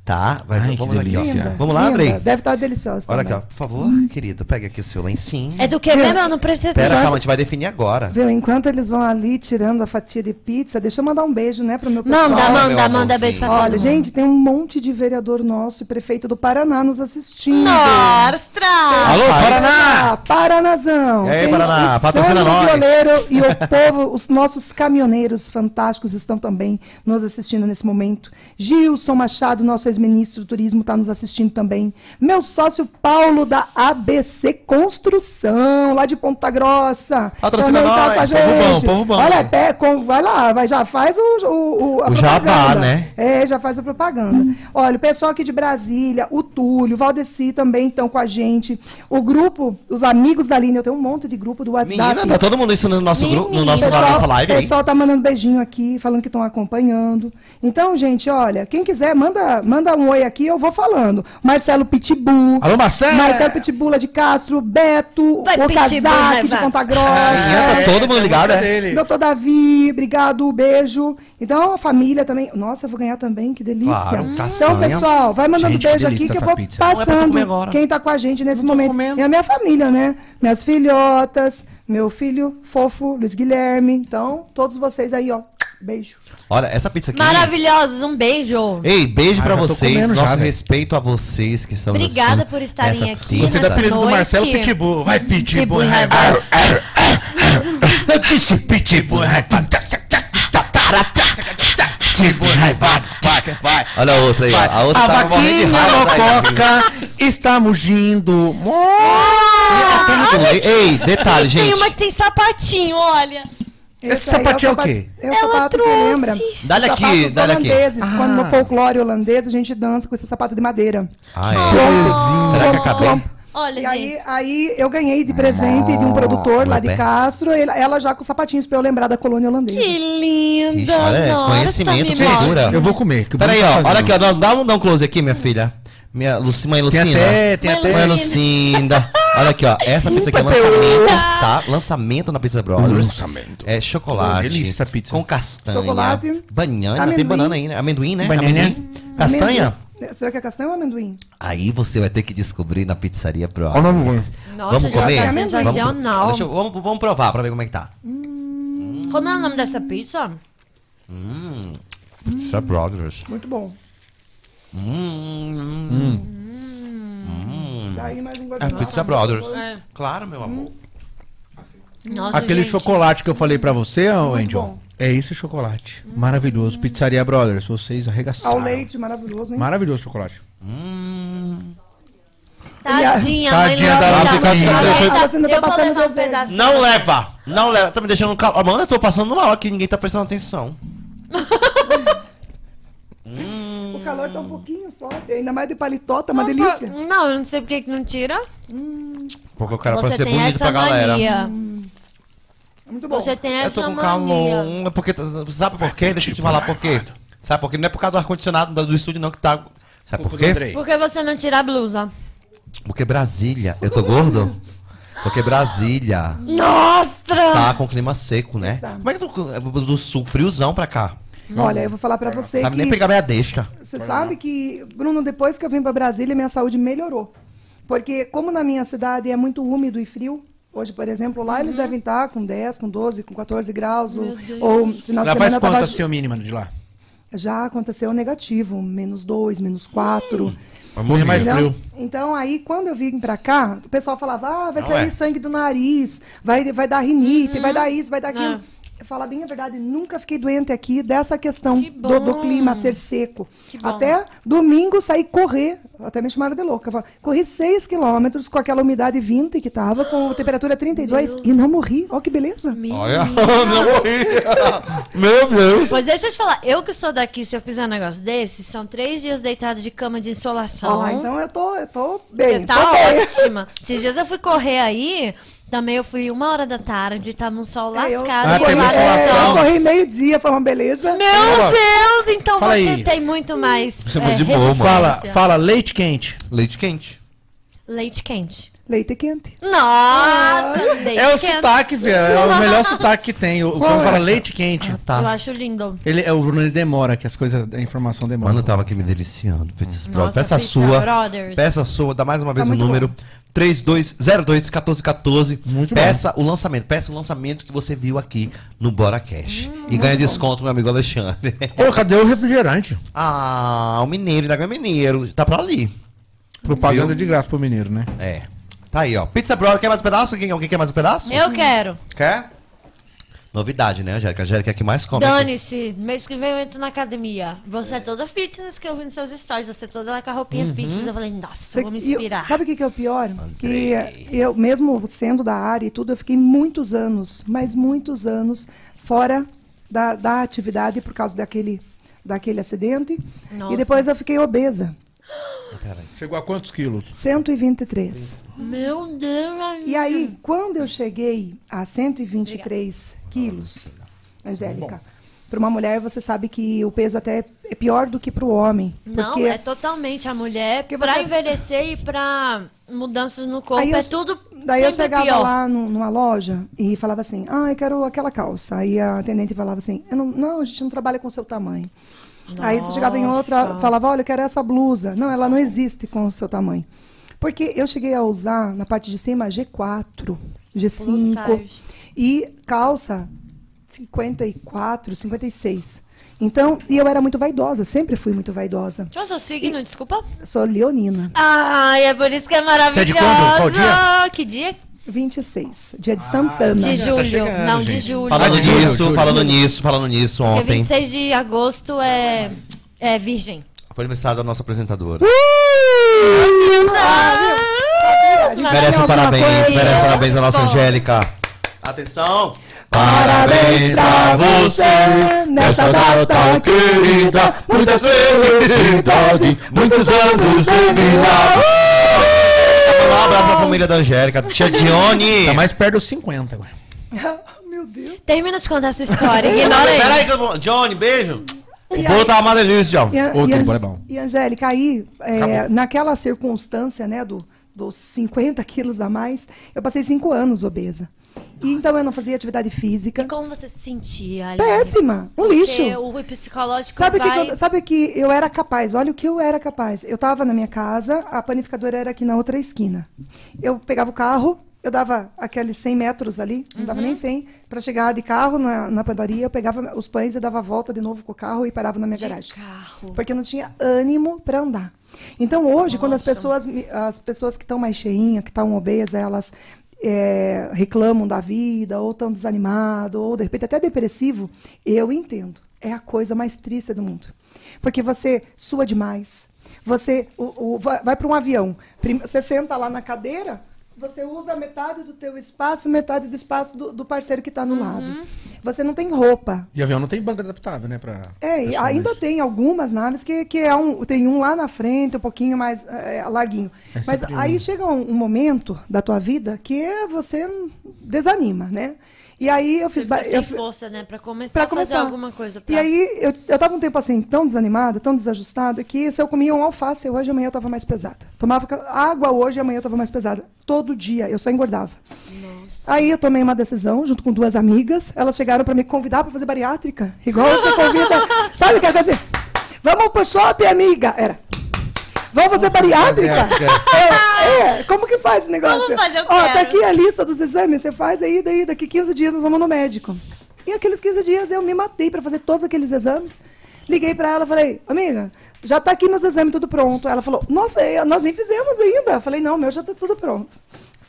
tá? Vai, Ai, vamos aqui, ó. Linda, Vamos lá, linda. Andrei? Deve estar deliciosa. Olha aqui, ó. também. Por favor, querido, pega aqui o seu lencinho. É do que mesmo? Eu não prestei Pera, calma, a gente vai definir agora. Viu, enquanto eles vão ali tirando a fatia de pizza, deixa eu mandar um beijo, né, pro meu pessoal. Manda, manda, amorzinho. manda beijo pra todo Olha, mundo. gente, tem um monte de vereador nosso e prefeito do Paraná nos assistindo. Nostra! Alô, Paraná! Paranazão! E aí, Tem Paraná, o patrocina nós. Violeiro e o povo, os nossos caminhoneiros fantásticos estão também nos assistindo nesse momento. Gilson Machado, nosso ex-ministro do Turismo, está nos assistindo também. Meu sócio Paulo, da ABC Construção, lá de Ponta Grossa. Patrocina tá nós, com a povo bom, gente. povo bom. Olha, pé, com- vai lá, vai, já faz o, o, o, a O jabá, propaganda. né? É, já faz a propaganda. Olha, o pessoal aqui de Brasília, o Túlio, o Valdeci também estão com a gente. O grupo, os amigos da Aline, eu tenho um monte de grupo do WhatsApp. Menina, tá todo mundo isso no nosso grupo, no nosso, na pessoal, nossa live o pessoal tá mandando beijinho aqui, falando que estão acompanhando. Então, gente, olha, quem quiser, manda, manda um oi aqui, eu vou falando. Marcelo Pitbull. Alô, Marcelo! Marcelo Pitbull de Castro, Beto, Vai, o Kazak vai, de. Ponta Menina, Grossa. tá todo mundo ligado, é? dele. Doutor Davi, obrigado, beijo. Então, a família também. Nossa, eu vou ganhar também, que delícia. Claro, então, castanha. pessoal, vai mandando Gente, que beijo delícia aqui que eu vou pizza. É passando agora. quem tá com a gente nesse Não momento. É a minha família, né? Minhas filhotas, meu filho fofo, Luiz Guilherme. Então, todos vocês aí, ó. Beijo. Olha, essa pizza aqui. Maravilhosos, um beijo. Ei, beijo Ah, pra já tô vocês. já, Nosso velho. respeito a vocês que nos Obrigada assistindo por estarem nessa aqui pizza. Gostei nessa apelido do. Marcelo Pitbull. Vai, Pitbull. Pitbull, vai. Eu disse pitbull raivado. Pitbull raivado. Vai, vai. Olha a outra aí, ó. A outra A de vaquinha daí, lococa está mugindo. Ei, detalhe, Tem gente. uma que tem sapatinho, olha. Esse aí é o sapatinho é o sapat- quê? É o Ela sapato que trouxe. lembra. Dá-lhe aqui, dá-lhe aqui. holandeses. Quando Ah. no folclore holandês a gente dança com esse sapato de madeira. Ah, é. Será que? Plomp. Olha, E aí, gente. aí eu ganhei de presente de um produtor lá de Pé. Castro, ele- ela já com sapatinhos pra eu lembrar da colônia holandesa. Que linda. Ixi, olha, é Nossa, conhecimento, cultura. Eu vou comer. Peraí, ó. Olha aqui, ó. Dá, dá um, dá um close aqui, minha filha. Minha Luci, mãe Tem Lucinda. até, tem Mãe até. Mãe Lucinda. [laughs] Olha aqui, ó. Essa pizza aqui é lançamento, tá? Lançamento na Pizza Brothers. Lançamento. É chocolate. Delícia essa pizza. Com castanha. Chocolate, Banana. Tem banana aí, né? Amendoim, né? Banana. Amendoim. Castanha? Amendoim. Será que é castanha ou amendoim? Aí você vai ter que descobrir na pizzaria Olha o nome Brothers. Nossa, Vamos já comer? tá Vamos- sensacional. Deixa vamos, vamos provar pra ver como é que tá. Como é o nome dessa pizza? Pizza Brothers. Muito bom. Hum. Mais um É guardanapo. Pizza Brothers. É. Claro, meu amor. Nossa, Aquele gente. chocolate que eu falei pra você, ô Angel. bom. É esse chocolate. Maravilhoso. Pizzaria Brothers. Vocês arregaçaram. Ao leite, maravilhoso, hein? Maravilhoso chocolate. Tadinha, Tadinha mãe da. Ela Deixa eu- tá- Você tá Eu vou passando levar um desenho. pedaço. Não leva! Não leva. Tá me deixando calmo. Mano, eu tô passando mal aqui, ninguém tá prestando atenção. [laughs] O calor tá um pouquinho forte, ainda mais de paletó, tá uma delícia. Não, eu não sei por que que não tira. Porque eu quero Você parecer tem bonito essa pra galera. mania. É muito bom. Você tem Eu essa tô com mania. calor. É porque, sabe por quê? Deixa eu te falar por quê. Sabe por quê? Não é por causa do ar-condicionado do do estúdio, não, que tá. Sabe por quê? Por que você não tira a blusa? Porque Brasília. Eu tô gordo? Porque Brasília Nossa! tá com clima seco, né? Como é que tu, é do sul, friozão pra cá? Olha, eu vou falar pra você Sabe que... nem pegar minha deixa. Você sabe que, Bruno, depois que eu vim para Brasília, minha saúde melhorou. Porque como na minha cidade é muito úmido e frio, hoje, por exemplo, lá eles devem estar com 10, com 12, com 14 graus, ou, ou final de Já faz semana quanto tava- assim o mínimo de lá? já aconteceu negativo, menos 2, menos 4. Morrer mais Entendeu? frio. Então, aí, quando eu vim pra cá, o pessoal falava, ah, vai Não sair é. sangue do nariz, vai, vai dar rinite, Uhum. vai dar isso, vai dar aquilo. É. Falo bem a verdade, nunca fiquei doente aqui dessa questão Que do, do clima ser seco. Até domingo saí correr, até me chamaram de louca. Corri 6 quilômetros com aquela umidade 20 que tava, com temperatura 32 e não morri. Olha que beleza. Olha, [laughs] não morri. Meu Deus. Pois deixa eu te falar, eu que sou daqui, se eu fizer um negócio desse, são três dias deitado de cama de insolação. Ó, então eu tô, eu tô bem. tá tô bem. ótima. Esses dias eu fui correr aí, também eu fui uma hora da tarde, tava um sol É, eu- lascado. Ah, e insolação. É, eu corri meio-dia, foi uma beleza. Meu Deus, então Fala você aí. tem muito mais Você é é, de boa, mano. Fala, fala leite quente. Leite quente. Leite quente. Leite quente. Nossa, leite É o quente. sotaque, velho. É o melhor sotaque que tem. O Qual povo é? fala leite quente. Eu acho lindo. Ele, é, o Bruno ele demora, que as coisas, a informação demora. Mano, eu tava aqui me deliciando. Nossa. Peça a sua. Brothers. Peça a sua. Dá mais uma vez Tá o número. 3202-1414. Muito Peça o lançamento. Peça o lançamento que você viu aqui no Bora Cash. Hum, e ganha desconto, meu amigo Alexandre. Pô, cadê o refrigerante? ah, o mineiro, ainda ganha mineiro. Tá pra ali. Propaganda Viu? de graça pro mineiro, né? É. Tá aí, ó. Pizza Brothers. Quer mais um pedaço? Alguém, alguém quer mais um pedaço? Eu quero. Quer? Novidade, né, Angélica? A Angélica é a que mais come. Dane-se, mês que vem eu entro na academia. Você é toda fitness que eu vi nos seus stories, você é toda lá com a roupinha Uhum. fitness. Eu falei, nossa, Cê- vou me e eu- inspirar. sabe o que, que é o pior? Que eu, mesmo sendo da área e tudo, eu fiquei muitos anos, mas muitos anos, fora da, da atividade por causa daquele, daquele acidente. Nossa. E depois eu fiquei obesa. Chegou a quantos quilos? 123. Meu Deus, E aí, quando eu cheguei a 123 quilos, Angélica, para uma mulher você sabe que o peso até é pior do que para o homem. Não, é totalmente a mulher você- envelhecer e pra mudanças no corpo. Aí eu- é tudo Daí eu chegava pior. lá num- numa loja e falava assim, ah, eu quero aquela calça. Aí a atendente falava assim, eu não, não, a gente não trabalha com o seu tamanho. Aí você chegava em outra, Nossa. falava, olha, eu quero essa blusa. Não, ela não existe com o seu tamanho. Porque eu cheguei a usar na parte de cima G4, G5 size. e calça 54, 56. Então, e eu era muito vaidosa, sempre fui muito vaidosa. Qual é o seu signo, desculpa? Sou leonina. Ai, é por isso que é maravilhosa. Você é de quando? Qual dia? Que dia? 26, dia de Santana. De tá julho. chegando, não, de julho. Falando Ah, nisso, julho. falando nisso, falando nisso Porque ontem. 26 de agosto é, é virgem. Foi aniversário da nossa apresentadora. A gente Merece um parabéns, coisa? merece parabéns a nossa Bom. Angélica. Atenção! Parabéns pra você nessa data querida. Muitas felicidades, muitos anos de vida. Um abraço pra família da Angélica. Tia Dione! Tá mais perto dos 50 agora. Meu Deus. Termina de contar a sua história. [laughs] Ignora aí. Peraí que eu vou... Johnny, beijo! O E bolo aí- tá uma delícia, aquele Ang- bolo é bom. e, Angélica, aí, é, naquela circunstância, né, do, dos 50 quilos a mais, eu passei cinco anos obesa. E então eu não fazia atividade física. E como você se sentia? Aline? Péssima, um Porque lixo. o psicológico Sabe o que, vai... que eu, sabe que eu era capaz? Olha o que eu era capaz. Eu estava na minha casa, a panificadora era aqui na outra esquina. Eu pegava o carro, eu dava aqueles 100 metros ali, não dava Uhum. nem 100, para chegar de carro na, na padaria, eu pegava os pães e dava a volta de novo com o carro e parava na minha De garagem. carro. Porque eu não tinha ânimo para andar. Então hoje, quando as pessoas, as pessoas que estão mais cheinhas, que estão obesas, elas é, reclamam da vida, ou estão desanimadas, ou de repente até depressivo, eu entendo. É a coisa mais triste do mundo. Porque você sua demais. Você o- o- vai, vai para um avião, você senta lá na cadeira, você usa metade do teu espaço, metade do espaço do, do parceiro que está no lado. Você não tem roupa, E avião não tem banco adaptável, né? Pra é, e ainda tem algumas naves que, que é um, tem um lá na frente, um pouquinho mais é, larguinho. É Mas aí um. chega um, um momento da tua vida que você desanima, né? E aí eu fiz... Você sem eu força, né? Pra começar pra a fazer começar. alguma coisa. Pra... E aí eu, eu tava um tempo assim, tão desanimada, tão desajustada, que se eu comia um alface hoje, amanhã eu tava mais pesada. Tomava água hoje, amanhã eu tava mais pesada. Todo dia, eu só engordava. Aí eu tomei uma decisão, junto com duas amigas. Elas chegaram para me convidar para fazer bariátrica. Igual você convida. [laughs] Sabe o que é assim? Vamos pro shopping, amiga. Era. Vamos fazer bariátrica? É, é, como que faz esse negócio? Vamos fazer, eu Ó, tá aqui a lista dos exames. Você faz aí, daí daqui 15 dias nós vamos no médico. E aqueles 15 dias eu me matei para fazer todos aqueles exames. Liguei para ela, falei, amiga, já tá aqui meus exames tudo pronto. Ela falou, nossa, eu- nós nem fizemos ainda. Eu falei, não, meu já tá tudo pronto.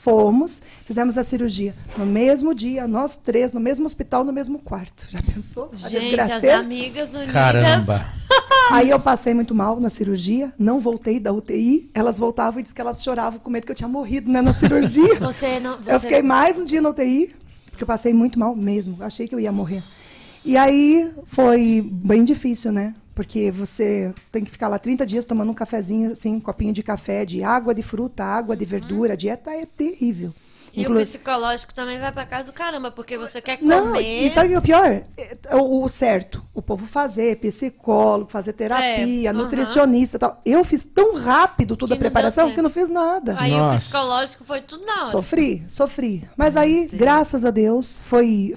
Fomos, fizemos a cirurgia. No mesmo dia, nós três, no mesmo hospital, no mesmo quarto. Já pensou? A Gente, as amigas unidas. Caramba. [laughs] Aí eu passei muito mal na cirurgia, não voltei da UTI. Elas voltavam e disseram que elas choravam com medo que eu tinha morrido né, na cirurgia. [laughs] Você não. Você... Eu fiquei mais um dia na UTI, porque eu passei muito mal mesmo. Achei que eu ia morrer. E aí foi bem difícil, né? Porque você tem que ficar lá 30 dias tomando um cafezinho, assim, um copinho de café, de água de fruta, água de verdura. A dieta é terrível. E Inclu- o psicológico também vai pra casa do caramba, porque você quer Não, comer. e sabe o que é o pior? É, é o, o certo. O povo fazer, psicólogo, fazer terapia, É, nutricionista e tal. Eu fiz tão rápido toda Que a não preparação que eu não fiz nada. Aí o Nossa. psicológico foi tudo na hora. Sofri, sofri. Mas aí, graças a Deus, foi.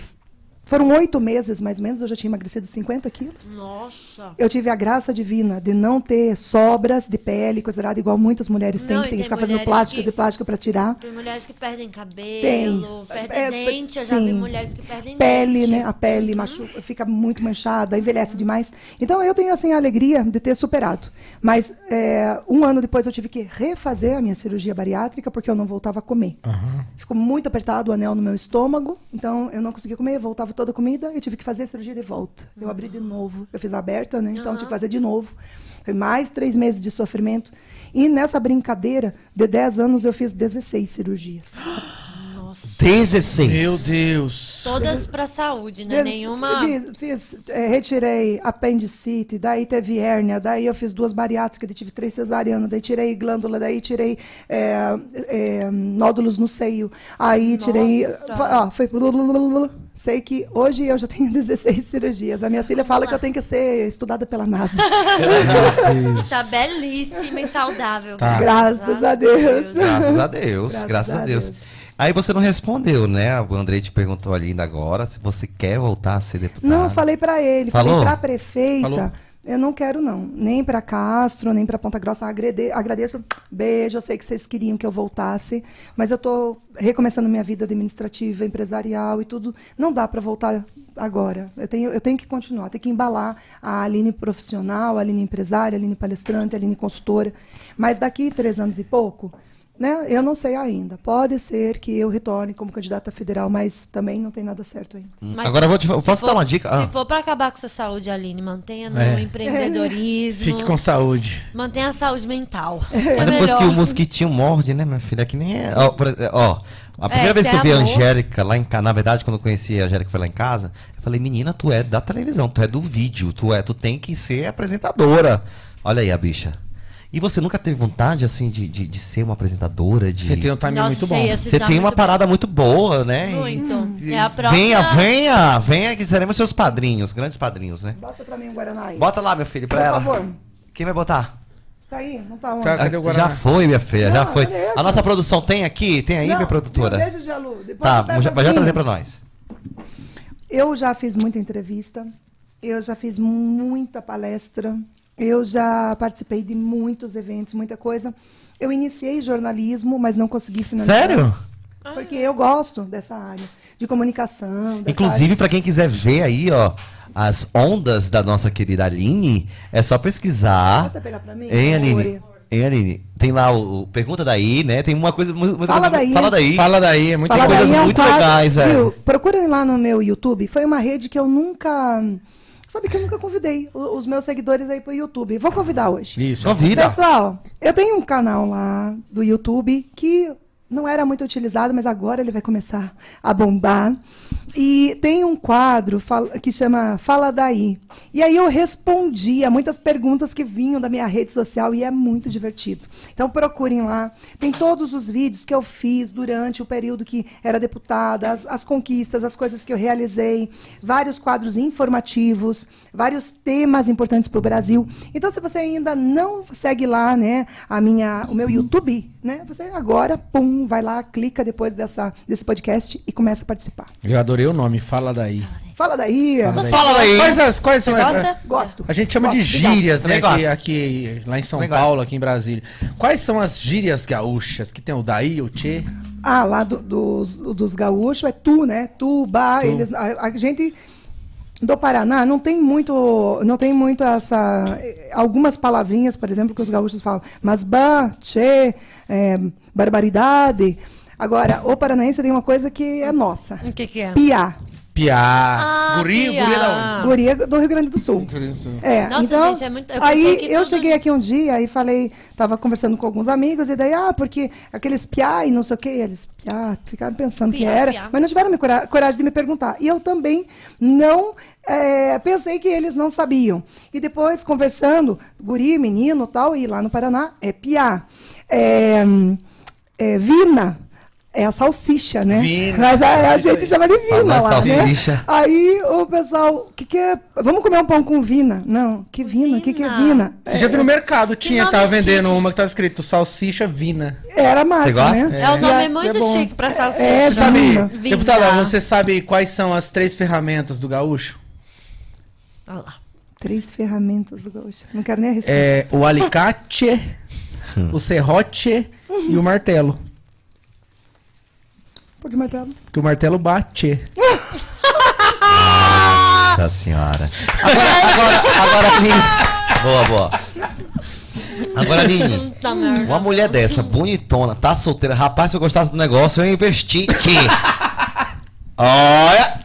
Foram oito meses, mais ou menos, eu já tinha emagrecido 50 quilos. Nossa. Eu tive a graça divina de não ter sobras de pele, coisa errada, igual muitas mulheres têm, Não, que tem que ficar fazendo plásticas que- e plástica para tirar. Tem mulheres que perdem cabelo, Tem. perdem É, dente. Eu já vi sim. mulheres que perdem Pele, dente. né? A pele machuca, fica muito manchada, envelhece demais. Então eu tenho assim a alegria de ter superado. Mas é, um ano depois eu tive que refazer a minha cirurgia bariátrica porque eu não voltava a comer. Ficou muito apertado o anel no meu estômago, então eu não conseguia comer, voltava toda a comida, eu tive que fazer a cirurgia de volta. Eu abri de novo, eu fiz aberta, né? Então eu tive que fazer de novo. Foi mais três meses de sofrimento. E nessa brincadeira, de 10 anos, eu fiz 16 cirurgias. [gasps] Nossa. 16. Meu Deus. Todas pra saúde, né? Fiz- Nenhuma. Fiz, fiz, é, retirei apendicite, daí teve hérnia, daí eu fiz duas bariátricas, daí tive três cesarianas, daí tirei glândula, daí tirei é, é, nódulos no seio, aí tirei. Nossa. Ó, foi. Sei que hoje eu já tenho [laughs] 16 cirurgias. A minha filha fala que eu tenho que ser estudada pela NASA. [laughs] Tá belíssima e saudável. Tá. Graças a Deus. Graças a Deus, Graças graças, a a Deus. Deus. Aí você não respondeu, né? O Andrei te perguntou ali ainda agora se você quer voltar a ser deputado. Não, eu falei para ele, Falou? falei para prefeita. Falou? Eu não quero, não. Nem para Castro, nem para Ponta Grossa. Agrade- agradeço. Beijo. Eu sei que vocês queriam que eu voltasse. Mas eu estou recomeçando minha vida administrativa, empresarial e tudo. Não dá para voltar agora. Eu tenho, eu tenho que continuar. Tenho que embalar a Aline profissional, a Aline empresária, a Aline palestrante, a Aline consultora. Mas daqui três anos e pouco, Né? Eu não sei ainda. Pode ser que eu retorne como candidata federal, mas também não tem nada certo ainda. Mas Agora eu vou te, se posso for- dar uma dica? Se Ah. for pra acabar com sua saúde, Aline, mantenha no É. empreendedorismo. Fique com saúde. Mantenha a saúde mental. Mas É depois melhor. que o mosquitinho morde, né, minha filha? É que nem é. Ó, ó, a primeira É, vez se que eu é vi a amor. Angélica lá em casa, na verdade, quando eu conheci a Angélica foi lá em casa, eu falei, menina, tu é da televisão, tu é do vídeo, tu é, tu tem que ser apresentadora. Olha aí a bicha. E você nunca teve vontade, assim, de, de, de ser uma apresentadora? De... Você tem um timing Nossa, muito bom. você tem uma muito parada muito boa, né? Muito. e- É a própria... Venha, venha, venha, que seremos seus padrinhos, grandes padrinhos, né? Bota pra mim um Guaraná aí. Bota lá, meu filho, pra Por ela. favor. Quem vai botar? Tá aí? Não tá onde? Tá, cadê o Guaraná? Já foi, minha filha, já foi. A nossa produção tem aqui? Tem aí, Não, minha produtora? Deixa de alu. Depois Tá, mas já, já trazer pra nós. Eu já fiz muita entrevista, eu já fiz muita palestra, eu já participei de muitos eventos, muita coisa. Eu iniciei jornalismo, mas não consegui finalizar. Sério? Porque eu gosto dessa área de comunicação. dessa Inclusive, pra quem quiser ver aí, ó, as ondas da nossa querida Aline, é só pesquisar. Você pegar pra mim? Hein, Aline? Hein, Aline? Tem lá o, o Pergunta daí, né? Tem uma coisa. mu- muita Fala coisa- daí. Fala daí. Fala daí, é muito Fala Tem bom. coisas daí é um muito quadro- legais, velho. Procurem lá no meu YouTube. Foi uma rede que eu nunca. Sabe que eu nunca convidei os meus seguidores aí pro YouTube. Vou convidar hoje. Isso. Convida. Pessoal, eu tenho um canal lá do YouTube que não era muito utilizado, mas agora ele vai começar a bombar. E tem um quadro que chama Fala Daí. E aí eu respondi a muitas perguntas que vinham da minha rede social e é muito divertido. Então procurem lá. Tem todos os vídeos que eu fiz durante o período que era deputada, as, as conquistas, as coisas que eu realizei, vários quadros informativos, vários temas importantes para o Brasil. Então, se você ainda não segue lá, né, a minha, o meu YouTube, né, você agora, pum, vai lá, clica depois dessa, desse podcast e começa a participar. Eu adorei o nome, fala daí. Fala daí. Fala Fala daí. Quais, as, quais Você são gosta? Gosto. A gente chama de Gosto, obrigada. gírias, né? Aqui, aqui, lá em São Também Paulo, gosto. aqui em Brasília. Quais são as gírias gaúchas? Que tem o daí, o tchê? Ah, lá do- dos, dos gaúchos é tu, né? Tu, ba, eles, a, a gente do Paraná não tem muito, não tem muito essa, algumas palavrinhas, por exemplo, que os gaúchos falam, mas ba, tchê, eh, barbaridade. Agora, o paranaense tem uma coisa que é nossa, O que que é? piá. Piá. Ah, guri, piá. guri é da Guria do Rio Grande do Sul. onde? É, Nossa, então, gente, é muito- eu aí que eu cheguei aqui um dia e falei, tava conversando com alguns amigos, e daí, ah, porque aqueles piá e não sei o que, eles, piá, ficaram pensando que Piá, era, piá. mas não tiveram me cora- coragem de me perguntar. E eu também não é, pensei que eles não sabiam. E depois, conversando, guri, menino tal, e lá no Paraná, é piá. É, é, vina. É a salsicha, né? Vina. Mas a, a gente aí. chama de vina Fala lá, né? salsicha. Aí o pessoal, que que é? Vamos comer um pão com vina? Não, que vina? O que, que é Vina. Você já viu no mercado, tinha, tava vendendo chique. uma que tava escrito salsicha vina. Era a marca, Você gosta? né? É, o E nome é muito é chique pra salsicha. É, Você sabe. Vina. deputada, você sabe quais são as três ferramentas do gaúcho? Olha lá. Três ferramentas do gaúcho. Não quero nem arriscar. É o alicate, o serrote e o martelo. Por que martelo? Porque o martelo bate. Nossa senhora. Agora, agora, agora, Aline. Boa, boa. Agora, Aline. Merda. Uma mulher dessa, bonitona, tá solteira. Rapaz, se eu gostasse do negócio, eu ia investir. Tchê. Olha!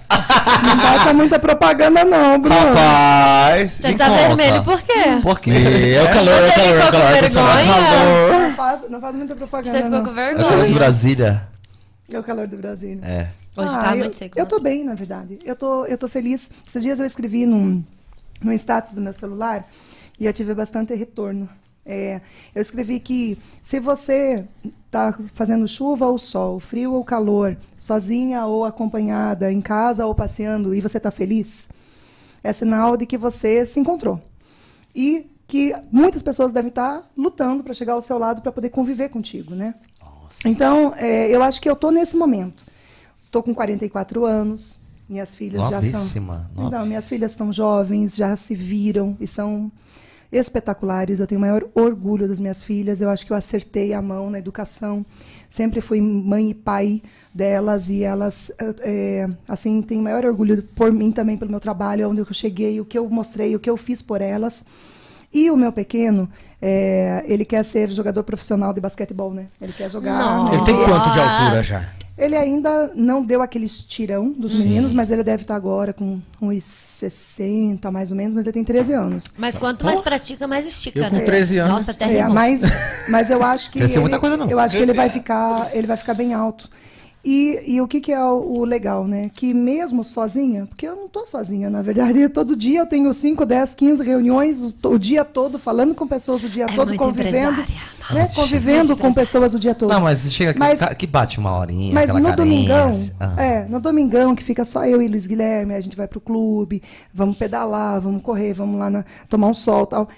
Não passa muita propaganda, não, Bruno. Rapaz! Você tá conta. vermelho por quê? Por quê? É o calor, é o calor, é o calor. com ar-condicionado. vergonha? Não faz, não faz muita propaganda, Você ficou não. com É o calor de vergonha? Brasília. É o calor do Brasil. É. Hoje Ah, tá eu, muito seco. Eu tô bem, na verdade. Eu tô, eu tô feliz. Esses dias eu escrevi num, num status do meu celular e eu tive bastante retorno. É, eu escrevi que se você está fazendo chuva ou sol, frio ou calor, sozinha ou acompanhada, em casa ou passeando, e você está feliz, é sinal de que você se encontrou. E que muitas pessoas devem estar lutando para chegar ao seu lado para poder conviver contigo, né? Então, é, eu acho que eu estou nesse momento. Estou com 44 anos, minhas filhas já são. Novíssima, minhas filhas estão jovens, já se viram e são espetaculares. Eu tenho o maior orgulho das minhas filhas. Eu acho que eu acertei a mão na educação. Sempre fui mãe e pai delas e elas, é, assim, têm o maior orgulho por mim também, pelo meu trabalho, onde eu cheguei, o que eu mostrei, o que eu fiz por elas. E o meu pequeno, é, ele quer ser jogador profissional de basquetebol, né? Ele quer jogar. Ele tem quanto de altura já? ele ainda não deu aquele estirão dos meninos, mas ele deve estar agora com uns 60, mais ou menos, mas ele tem 13 anos. Mas quanto mais pratica, mais estica, Eu com né? 13 anos. Nossa, até É, mas, mas eu acho que ele, muita coisa, não. eu acho que ele vai [laughs] ficar, ele vai ficar bem alto. E, e o que, que é o, o legal, né? Que mesmo sozinha, porque eu não tô sozinha, na verdade, [laughs] todo dia eu tenho 5, 10, 15 reuniões, o, o dia todo, falando com pessoas o dia É todo, convivendo. empresária. Né? Convivendo com pessoas o dia todo. Não, mas chega aqui, Mas- que bate uma horinha, Mas aquela no domingão, carência. Ah. é, no domingão que fica só eu e Luiz Guilherme, a gente vai pro clube, vamos pedalar, vamos correr, vamos lá na- tomar um sol, tal.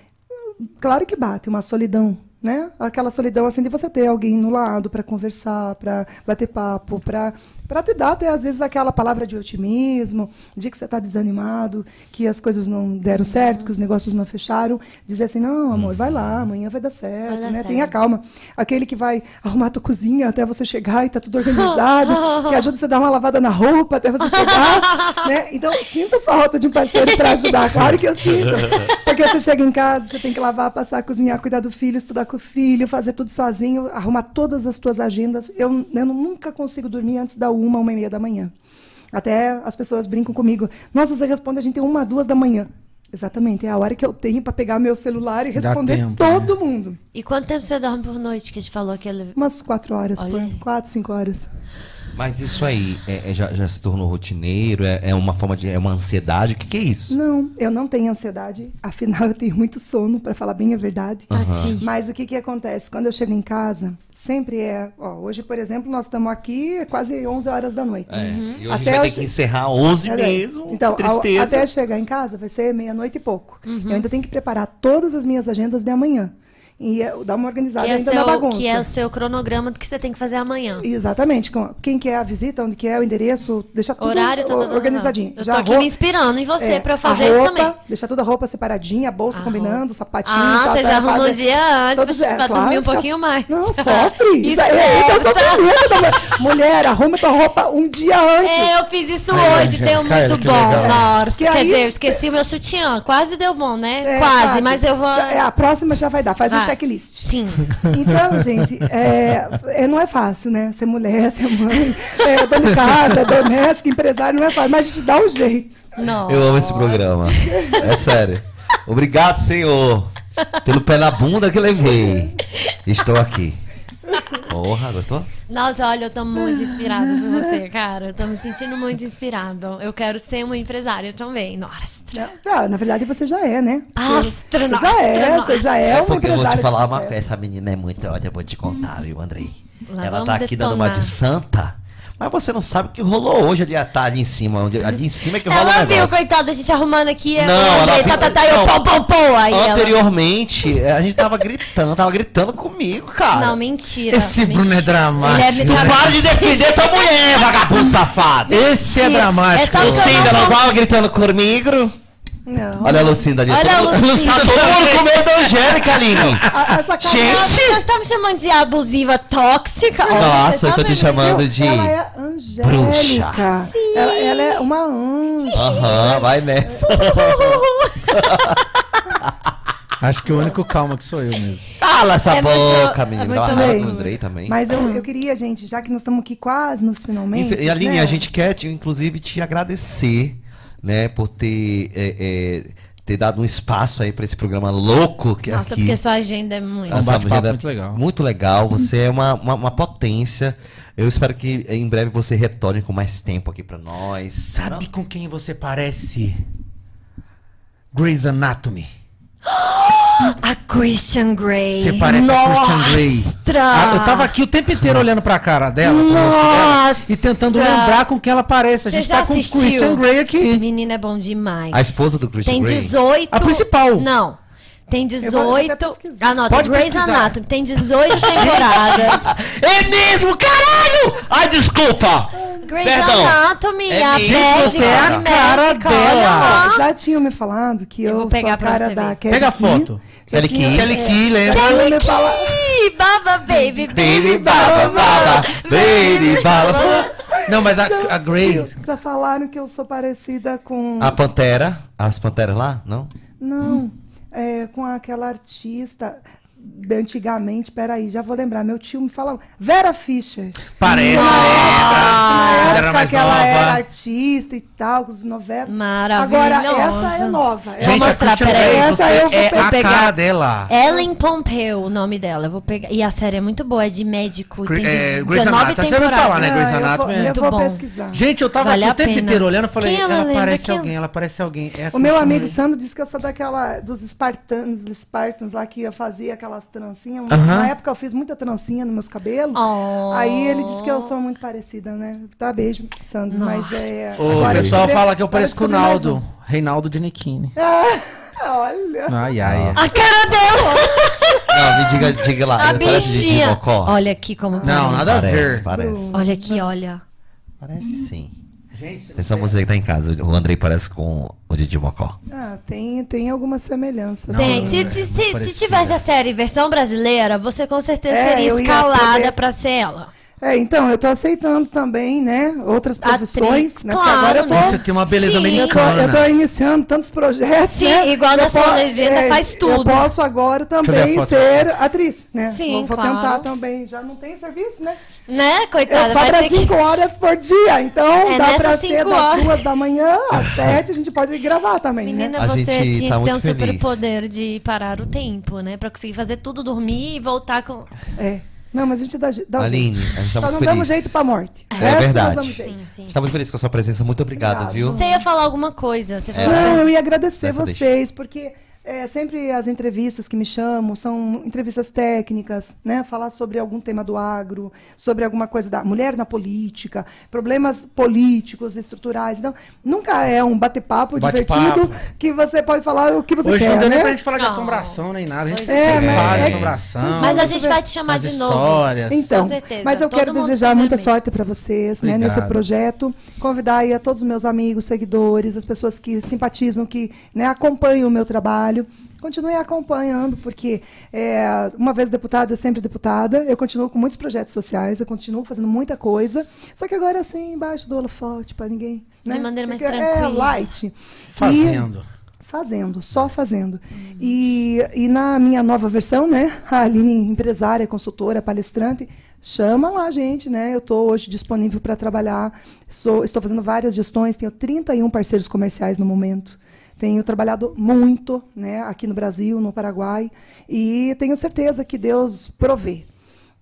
Claro que bate uma solidão, né? Aquela solidão assim de você ter alguém no lado para conversar, para bater papo, para para te dar até às vezes aquela palavra de otimismo, de que você está desanimado, que as coisas não deram certo, que os negócios não fecharam, dizer assim, não, amor, vai lá, amanhã vai dar certo, Vai dar né? certo. Tenha calma. Aquele que vai arrumar a tua cozinha até você chegar e tá tudo organizado, [laughs] que ajuda você a dar uma lavada na roupa até você chegar, né? Então, sinto falta de um parceiro para ajudar, claro que eu sinto. [laughs] Porque você chega em casa, você tem que lavar, passar, cozinhar, cuidar do filho, estudar com o filho, fazer tudo sozinho, arrumar todas as tuas agendas. Eu, eu nunca consigo dormir antes da uma, uma e meia da manhã. Até as pessoas brincam comigo. Nossa, você responde a gente uma, duas da manhã. Exatamente, é a hora que eu tenho para pegar meu celular e responder tempo, todo mundo. E quanto tempo você dorme por noite? Que a gente falou que ele... Umas quatro horas, Olha por aí. quatro, cinco horas. Mas isso aí é- é- já, já se tornou rotineiro? É, é uma forma de. É uma ansiedade? O que, que é isso? Não, eu não tenho ansiedade. Afinal, eu tenho muito sono, para falar bem a verdade. Tadinho. Mas o que, que acontece? Quando eu chego em casa, sempre é. Ó, hoje, por exemplo, nós estamos aqui é quase 11 horas da noite. É, E hoje a gente Até vai eu ter que encerrar 11 É, mesmo. Então, ao- tristeza. até chegar em casa vai ser meia-noite e pouco. Eu ainda tenho que preparar todas as minhas agendas de amanhã. E é, dar uma organizada Que é, ainda na seu, bagunça. que é o seu cronograma do que você tem que fazer amanhã. Exatamente. Quem quer a visita, onde que é o endereço, deixar tudo Horário, tá, tá, tá, tá. organizadinho. Eu Já tô aqui roupa- me inspirando em você é, pra eu a fazer isso roupa, também. Deixar toda a roupa separadinha, a bolsa A combinando, sapatinho. Ah, você já arrumou um dia antes todos- pra- é, pra dormir um fica- pouquinho mais. Não, [laughs] sofre. Isso, é, esse é sofrimento da mulher. Mulher, arruma tua roupa um dia antes. É, eu fiz isso Ai, hoje, deu cara, muito que bom. legal. Nossa, Que quer aí- dizer, eu esqueci o meu sutiã. Quase deu bom, né? É, quase, mas eu vou. Já- é, a próxima já vai dar, faz um Vai. Checklist. Sim. Então, [laughs] gente, é, é, não é fácil, né? Ser mulher, [laughs] ser mãe, é, dona de casa, é doméstica, empresário, não é fácil, mas a gente dá um jeito. Não. Eu amo esse programa. É sério. Obrigado, Senhor, pelo pé na bunda que levei. Estou aqui. Porra, gostou? Nossa, olha, eu tô muito inspirada por você, cara. Eu tô me sentindo muito inspirado. Eu quero ser uma empresária também. Nossa. Ah, na verdade, você já é, né? Astra, Você já é, nossa, você já é uma porque eu vou te empresária. falar de uma sucesso. coisa. Essa menina é muito. Olha, eu vou te contar, viu, Andrei? Lá Ela vamos tá aqui dando uma de santa. Mas você não sabe o que rolou hoje ali, tá ali em cima. Onde, ali em cima é que rola o Ela viu, negócio. coitada, a gente arrumando aqui. Não, ela viu- tá, tá, tá, eu não. pô, pô, pô. Aí ela... Anteriormente, eh, a gente tava gritando, tava gritando comigo, cara. Não, mentira. Esse mentira. Bruno é dramático. Ele é né? dramático. Para de defender tua mulher, vagabundo safado. Esse é dramático. É eu Lucinda, não tava gritando comigo? Não. Olha a Lucinda ali. Olha a Lucinda. Tá todo mundo com medo da Angélica, Aline. Gente! Você tá me chamando de abusiva tóxica? Nossa, eu tá tô te chamando de... Ela é angélica. bruxa. Ela, ela é uma anja. Aham, vai nessa. [laughs] Acho que o único calma que sou eu mesmo. Cala essa É muito- boca, é menino. muito Dá uma raiva bem. do Andrei também. Mas eu, eu queria, gente, já que nós estamos aqui quase nos finalmente. E, Aline, né? a gente quer, te- inclusive, te agradecer, né, por ter, é, é, ter dado um espaço aí pra esse programa louco que é Nossa, aqui. porque sua agenda é muito. um Essa bate-papo muito legal. Muito legal. Você é uma, uma, uma potência. Eu espero que em breve você retorne com mais tempo aqui pra nós. Sabe com quem você parece? Grey's Anatomy. [gasps] A Christian Grey. Você parece a Christian Grey. Ah, eu tava aqui o tempo inteiro olhando pra cara dela, pro rosto dela, Nossa. e tentando lembrar com quem ela parece. A gente tá com o? Christian Grey aqui. Menina é bom demais. A esposa do Christian Tem Grey? 18. A principal. Não. Tem vou- eu vou até 18. pesquisar. Anota, Pode Grey's pesquisar. Anatomy. Tem 18 [laughs] temporadas. É mesmo, caralho! Ai, desculpa! Grey's Perdão. Anatomy, É a médica, você é a cara dela. Já tinham me falado que Eu eu, vou pegar sou a cara da. Kelly Pega a Key. foto. Kelly Key. Kelly Key, lembra? Fala- Ih, Baba Baby, Baby baba baba, baby baba. [laughs] Não, mas a, a Grey. Já falaram que eu sou parecida com. A Pantera, as Panteras lá? Não? Não. É, com aquela artista de antigamente, peraí, já vou lembrar, meu tio me fala, Vera Fischer. Parece, Na? Ela era época mais que ela nova. era artista e tal, com os novelas. Maravilhosa. Agora, essa é nova. Vou Gente, mostrar, a Christian peraí. Essa eu vou é a pegar. cara dela. Ellen Pompeu, o nome dela. Eu vou pegar. E a série é muito boa, é de médico. Tem é, 19 Grey's Anatomy, você temporadas. falar, né? Grey's Ah, eu vou, Anatomy é eu vou bom. pesquisar. Gente, eu tava Vale o a tempo pena. inteiro olhando, eu falei, Quem ela ela, lembra? parece Quem alguém, ela parece alguém. É a O meu amigo. Sandro disse que eu sou daquela, dos Spartans, dos Spartans lá que eu fazia aquelas trancinhas. Aham. Na época eu fiz muita trancinha nos meus cabelos. Oh. Aí ele disse que eu sou muito parecida, né? Tá, beijo, Sandro. Mas é. O pessoal fala que eu pareço com o Naldo. Reinaldo de Niquini. um. [laughs] Ah, olha. Ai, ai. A cara dela! Não, me diga, diga lá. A bichinha! Olha aqui como Não, parece. nada a Parece, ver. parece. Olha aqui, olha. Parece sim. Gente, Essa música que tá em casa. O Andrei parece com o Didi Mocó. Ah, tem, tem alguma semelhança. Tem. sim. Se, não se, é se- se tivesse a série versão brasileira, você com certeza É, seria eu ia escalada poder- pra ser ela. É, então, eu tô aceitando também, né? Outras profissões. Atriz, né? Porque claro, agora eu tô. né? Você tem uma beleza Sim. Eu tô, americana. eu tô iniciando tantos projetos. Sim, né? igual na sua legenda faz tudo. Eu posso agora também a ser atriz, né? Sim, vou, vou claro. tentar também. Já não tem serviço, né? Né, É coitada? só vai para ter que... cinco horas por dia. Então É, dá pra ser cinco das horas. duas da manhã às [laughs] sete, a gente pode gravar também, né? Menina, A você gente tinha tá que ter muito um feliz. superpoder de parar o tempo, né? Pra conseguir fazer tudo, dormir e voltar com... É. Não, mas a gente dá, dá um Aline, jeito. a gente tá Só muito não feliz. damos jeito pra morte. É nós verdade. damos jeito. Sim, sim. Está muito feliz com a sua presença. Muito obrigado, Obrigado. viu? Você ia falar alguma coisa. Você É. falou... Não, eu ia agradecer Essa deixa. vocês, porque é, sempre as entrevistas que me chamam são entrevistas técnicas, né? Falar sobre algum tema do agro, sobre alguma coisa da mulher na política, problemas políticos, estruturais. Então, nunca é um bate-papo Bate-papo. divertido que você pode falar o que você Hoje quer, não deu nem né? pra gente falar de Não. assombração nem nada. A gente Pois sempre é, mas fala de é- assombração. Mas a gente vai te chamar de novo. histórias. Então, Com certeza. mas eu Todo quero desejar muita sorte para vocês né, nesse projeto. Convidar aí a todos os meus amigos, seguidores, as pessoas que simpatizam, que né, acompanham o meu trabalho. Continuem acompanhando, porque é, uma vez deputada, sempre deputada. Eu continuo com muitos projetos sociais, eu continuo fazendo muita coisa. Só que agora, assim, embaixo do holofote, para ninguém. De né? maneira mais Porque É tranquila. light. E- Fazendo. Fazendo, só fazendo. E, e na minha nova versão, né, a Aline, empresária, consultora, palestrante, chama lá, gente, né? Eu estou hoje disponível para trabalhar. Sou, estou fazendo várias gestões, tenho 31 parceiros comerciais no momento. Tenho trabalhado muito né, aqui no Brasil, no Paraguai, e tenho certeza que Deus provê.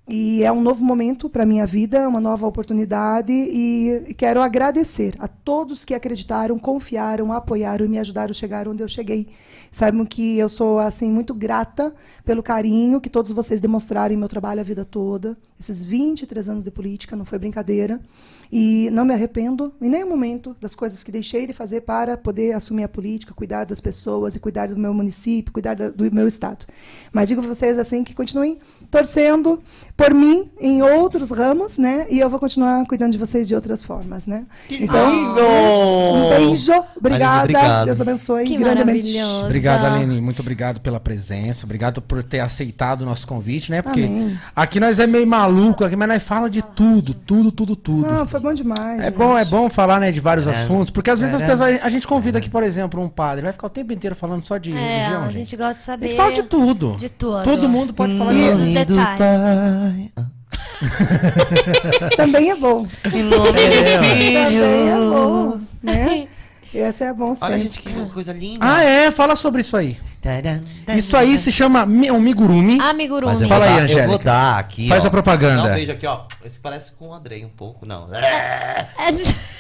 E é um novo momento para a minha vida, uma nova oportunidade, e quero agradecer a todos que acreditaram, confiaram, apoiaram e me ajudaram a chegar onde eu cheguei. Saibam que eu sou assim muito grata pelo carinho que todos vocês demonstraram em meu trabalho a vida toda. Esses 23 anos de política não foi brincadeira. E não me arrependo em nenhum momento das coisas que deixei de fazer para poder assumir a política, cuidar das pessoas e cuidar do meu município, cuidar da- do meu estado. Mas digo para vocês assim que continuem torcendo por mim em outros ramos, né? E eu vou continuar cuidando de vocês de outras formas, né? então, lindo! um beijo, obrigada, obrigado. Deus abençoe Que grandemente. Obrigado. Aline. Muito obrigado pela presença. Obrigado por ter aceitado o nosso convite, né? Porque Amém. aqui nós é meio maluco, aqui, mas nós fala de tudo, tudo, tudo, tudo. Não, foi bom demais. É gente. bom, é bom falar, né, de vários assuntos, porque às vezes as É. pessoas, a gente convida aqui, por exemplo, um padre, vai ficar o tempo inteiro falando só de É, religião, a gente. gente gosta de A saber. gente fala de tudo. De tudo. Todo mundo pode falar de Todos os Nome do detalhes. Pai. Também é bom. Em nome do Também é Filho. bom, né? Esse é bom Olha, sempre. gente, que coisa linda. Ah, é? Fala sobre isso aí. Isso aí se chama mi- um migurumi. Amigurumi. Mas eu Fala vou aí, dar, Eu vou Angélica. dar aqui. Faz ó. a propaganda. Dá um beijo aqui, ó. Esse parece com o Andrei um pouco, não. [laughs] É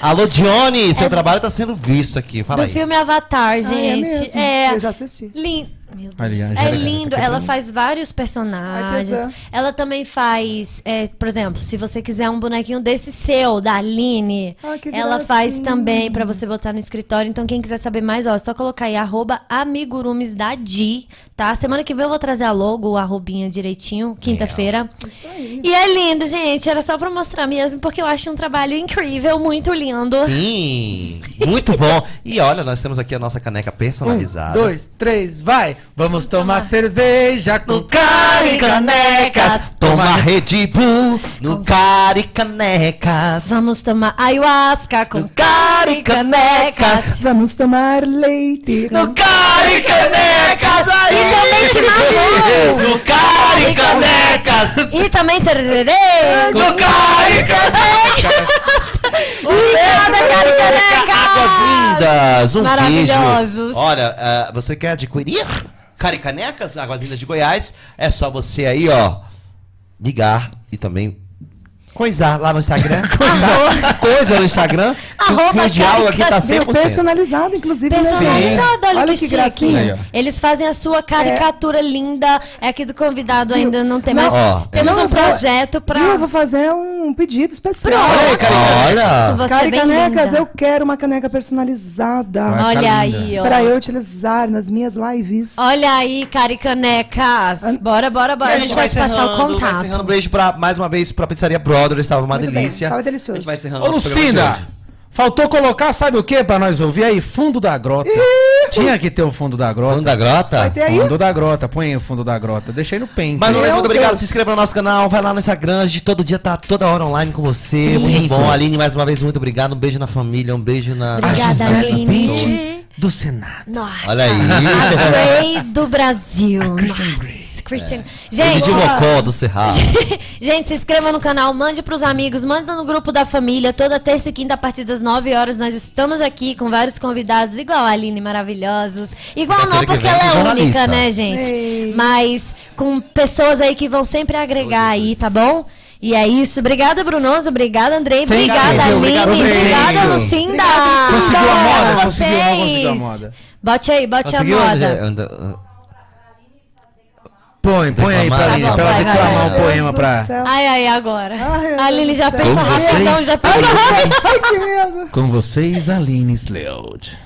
Alô, Dione, seu trabalho tá sendo visto aqui. Fala do aí. filme Avatar, Ah, é gente. mesmo? É, Eu já assisti. Lindo. Meu Deus. É lindo. tá Ela faz vários personagens. Ela também faz, é, por exemplo, se você quiser um bonequinho desse seu, da Aline, Ai, ela faz também pra você botar no escritório. Então, quem quiser saber mais, ó, é só colocar aí arroba amigurumes da Di, tá? Semana que vem eu vou trazer a logo, a arrobinha direitinho, quinta-feira. Isso aí. E é lindo, gente. Era só pra mostrar mesmo, porque eu acho um trabalho incrível, muito lindo. Sim, muito bom. E olha, nós temos aqui a nossa caneca Um, personalizada. dois, três, vai! Vamos tomar cerveja com cara e canecas, toma Red Bull no cara e canecas. Vamos tomar ayahuasca com cara e canecas, Vamos tomar leite. no cara e canecas, E também chimarrão. No cara e canecas, E também tererê. no cara e canecas. Obrigada, Cari Caneca. Águas lindas, um beijo. Maravilhosos. Olha, ah, você quer adquirir Caricanecas, Águas Lindas de Goiás? É só você aí, ó, ligar e também coisar lá no Instagram. [laughs] Coisar, coisa no Instagram. [laughs] Arroba o diálogo aqui tá Veio 100%. personalizado, inclusive. né, gente? Personalizada, olha, Olha que, que gracinha. Aí. Eles fazem a sua caricatura linda. É aqui do convidado ainda não tem mais. Ó, Temos um vou- projeto pra. Eu vou fazer um pedido especial. Pronto. Olha aí, cara. Olha, Você Cari Canecas, linda. eu quero uma caneca personalizada. Vai Olha ficar aí, ó. Para eu utilizar nas minhas lives. Olha aí, Caricanecas. Bora, bora, bora. E A gente vai te passar o vai contato. encerrando. Um beijo pra, mais uma vez pra Pizzaria Estava uma Muito bem, delícia. tava delicioso. A gente vai encerrando Ô, de Lucinda, faltou colocar, sabe o que pra nós ouvir aí? Fundo da grota. Tinha que ter o fundo da grota. Fundo da grota? Vai ter aí? Fundo da grota, põe aí o fundo da grota. Deixei no pente. Mais uma vez, Meu muito obrigado. Se inscreva no nosso canal, vai lá no Instagram. A gente todo dia tá toda hora online com você. Muito Isso. bom. Aline, mais uma vez, muito obrigado. Um beijo na família, um beijo na. Obrigada, Aline. do Senado. Nossa. Olha aí. A Grey do Brasil. Christian Grey. Christian. Gente, de Mocó do Cerrado. [laughs] gente, se inscreva no canal, mande pros amigos, manda no grupo da família. Toda terça e quinta, a partir das 9 horas, nós estamos aqui com vários convidados, igual a Aline, maravilhosos. Igual não, porque vem ela é jornalista. única, né, gente? Ei. Mas com pessoas aí que vão sempre agregar aí, tá bom? E é isso. Obrigada, Brunoso. Obrigada, Andrei. Obrigada. Aline. Obrigado, Obrigada. Lucinda. Conseguiu a moda, conseguiu, a moda. Bote aí, bote Conseguiu? a moda. Põe, põe aí pra. Aline, bom, pra ela declamar um poema pra. Ai, ai, agora. Ai, a Aline já pensa rapidão, Vocês? já pensa rápido. Ai, que medo. Com vocês, Aline Sleud.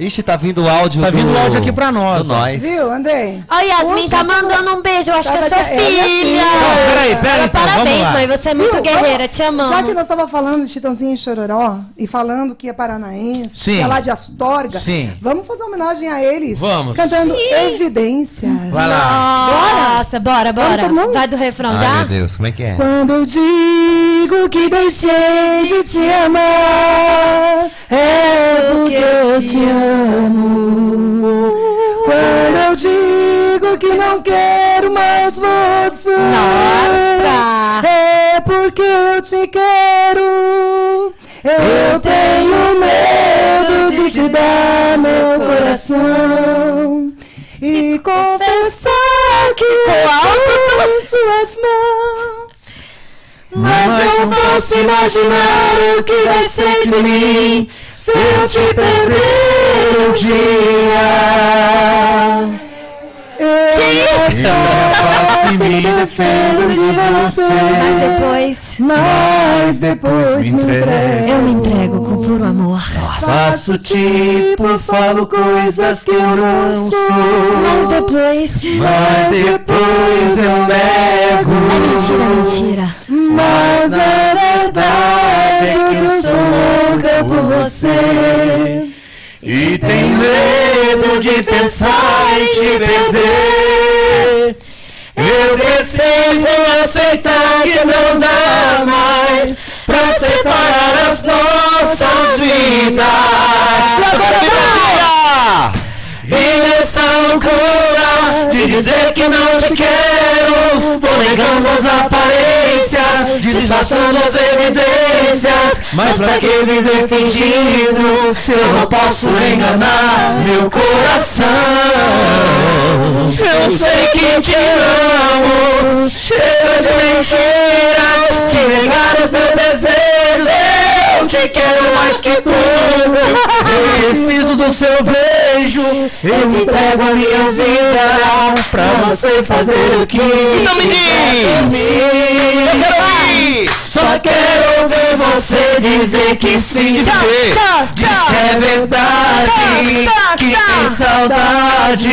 Ixi, tá vindo o áudio. Tá do- vindo o áudio aqui pra nós, Do ó. nós. Viu, Andrei? Ó, Yasmin Poxa, tá mandando um beijo, eu acho que é Tava sua de- é filha. filha. Não, peraí, peraí, então, Parabéns, vamos lá. mãe, você é muito Viu? guerreira, te amamos. Já que nós estávamos falando de Chitãozinho e Chororó e falando que é paranaense, Sim. que é lá de Astorga, Sim. vamos fazer homenagem a eles. Vamos. Cantando Evidência. Vai lá. Nossa, bora, bora. todo mundo? Vai do refrão Ai, já? meu Deus, como é que é? Quando eu digo que deixei de te amar, é porque eu te amo. Quando eu digo que não quero mais você, Nossa. é porque eu te quero. Eu tenho medo de te dar meu coração e confessar que estou em suas mãos. Mas não posso imaginar o que vai ser de mim se eu te perder um dia. Eu afasto e me defendo de você, Mas depois mas depois me entrego. eu me entrego com puro amor. Faço tipo, falo coisas que eu não sou. Mas depois. Mas depois eu nego. É mentira, mentira. Mas é verdade que eu sou louca por você. E tem medo de pensar em te perder. Eu preciso aceitar que não dá mais pra separar as nossas vidas. Agora nessa loucura de dizer que não te quero, vou negando as aparências, disfarçando as evidências. Mas pra que viver fingindo se eu não posso enganar meu coração? Eu sei que te amo, chega de mentiras, se negar os meus desejos. Eu te quero mais que tudo. Eu preciso do seu beijo. Eu te entrego a minha vida pra você fazer o que então me diz. Eu quero ouvir. Só quero ouvir você dizer que sim. Dizer, diz que é verdade, que tem saudade.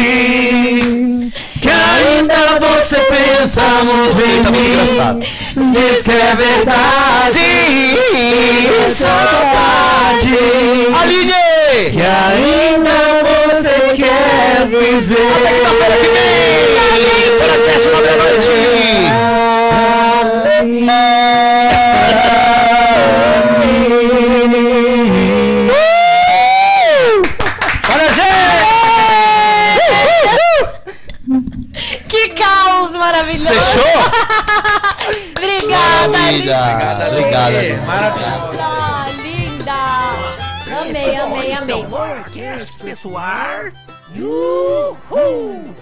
Que ainda você pensa muito em mim Diz que é verdade e saudade Aline! Que ainda você quer viver. Até quinta-feira que vem. Será que é da noite? Linda! Obrigada, obrigada. Maravilhoso. Linda! Amei, amei, amei. Podcast pessoal. Uhul.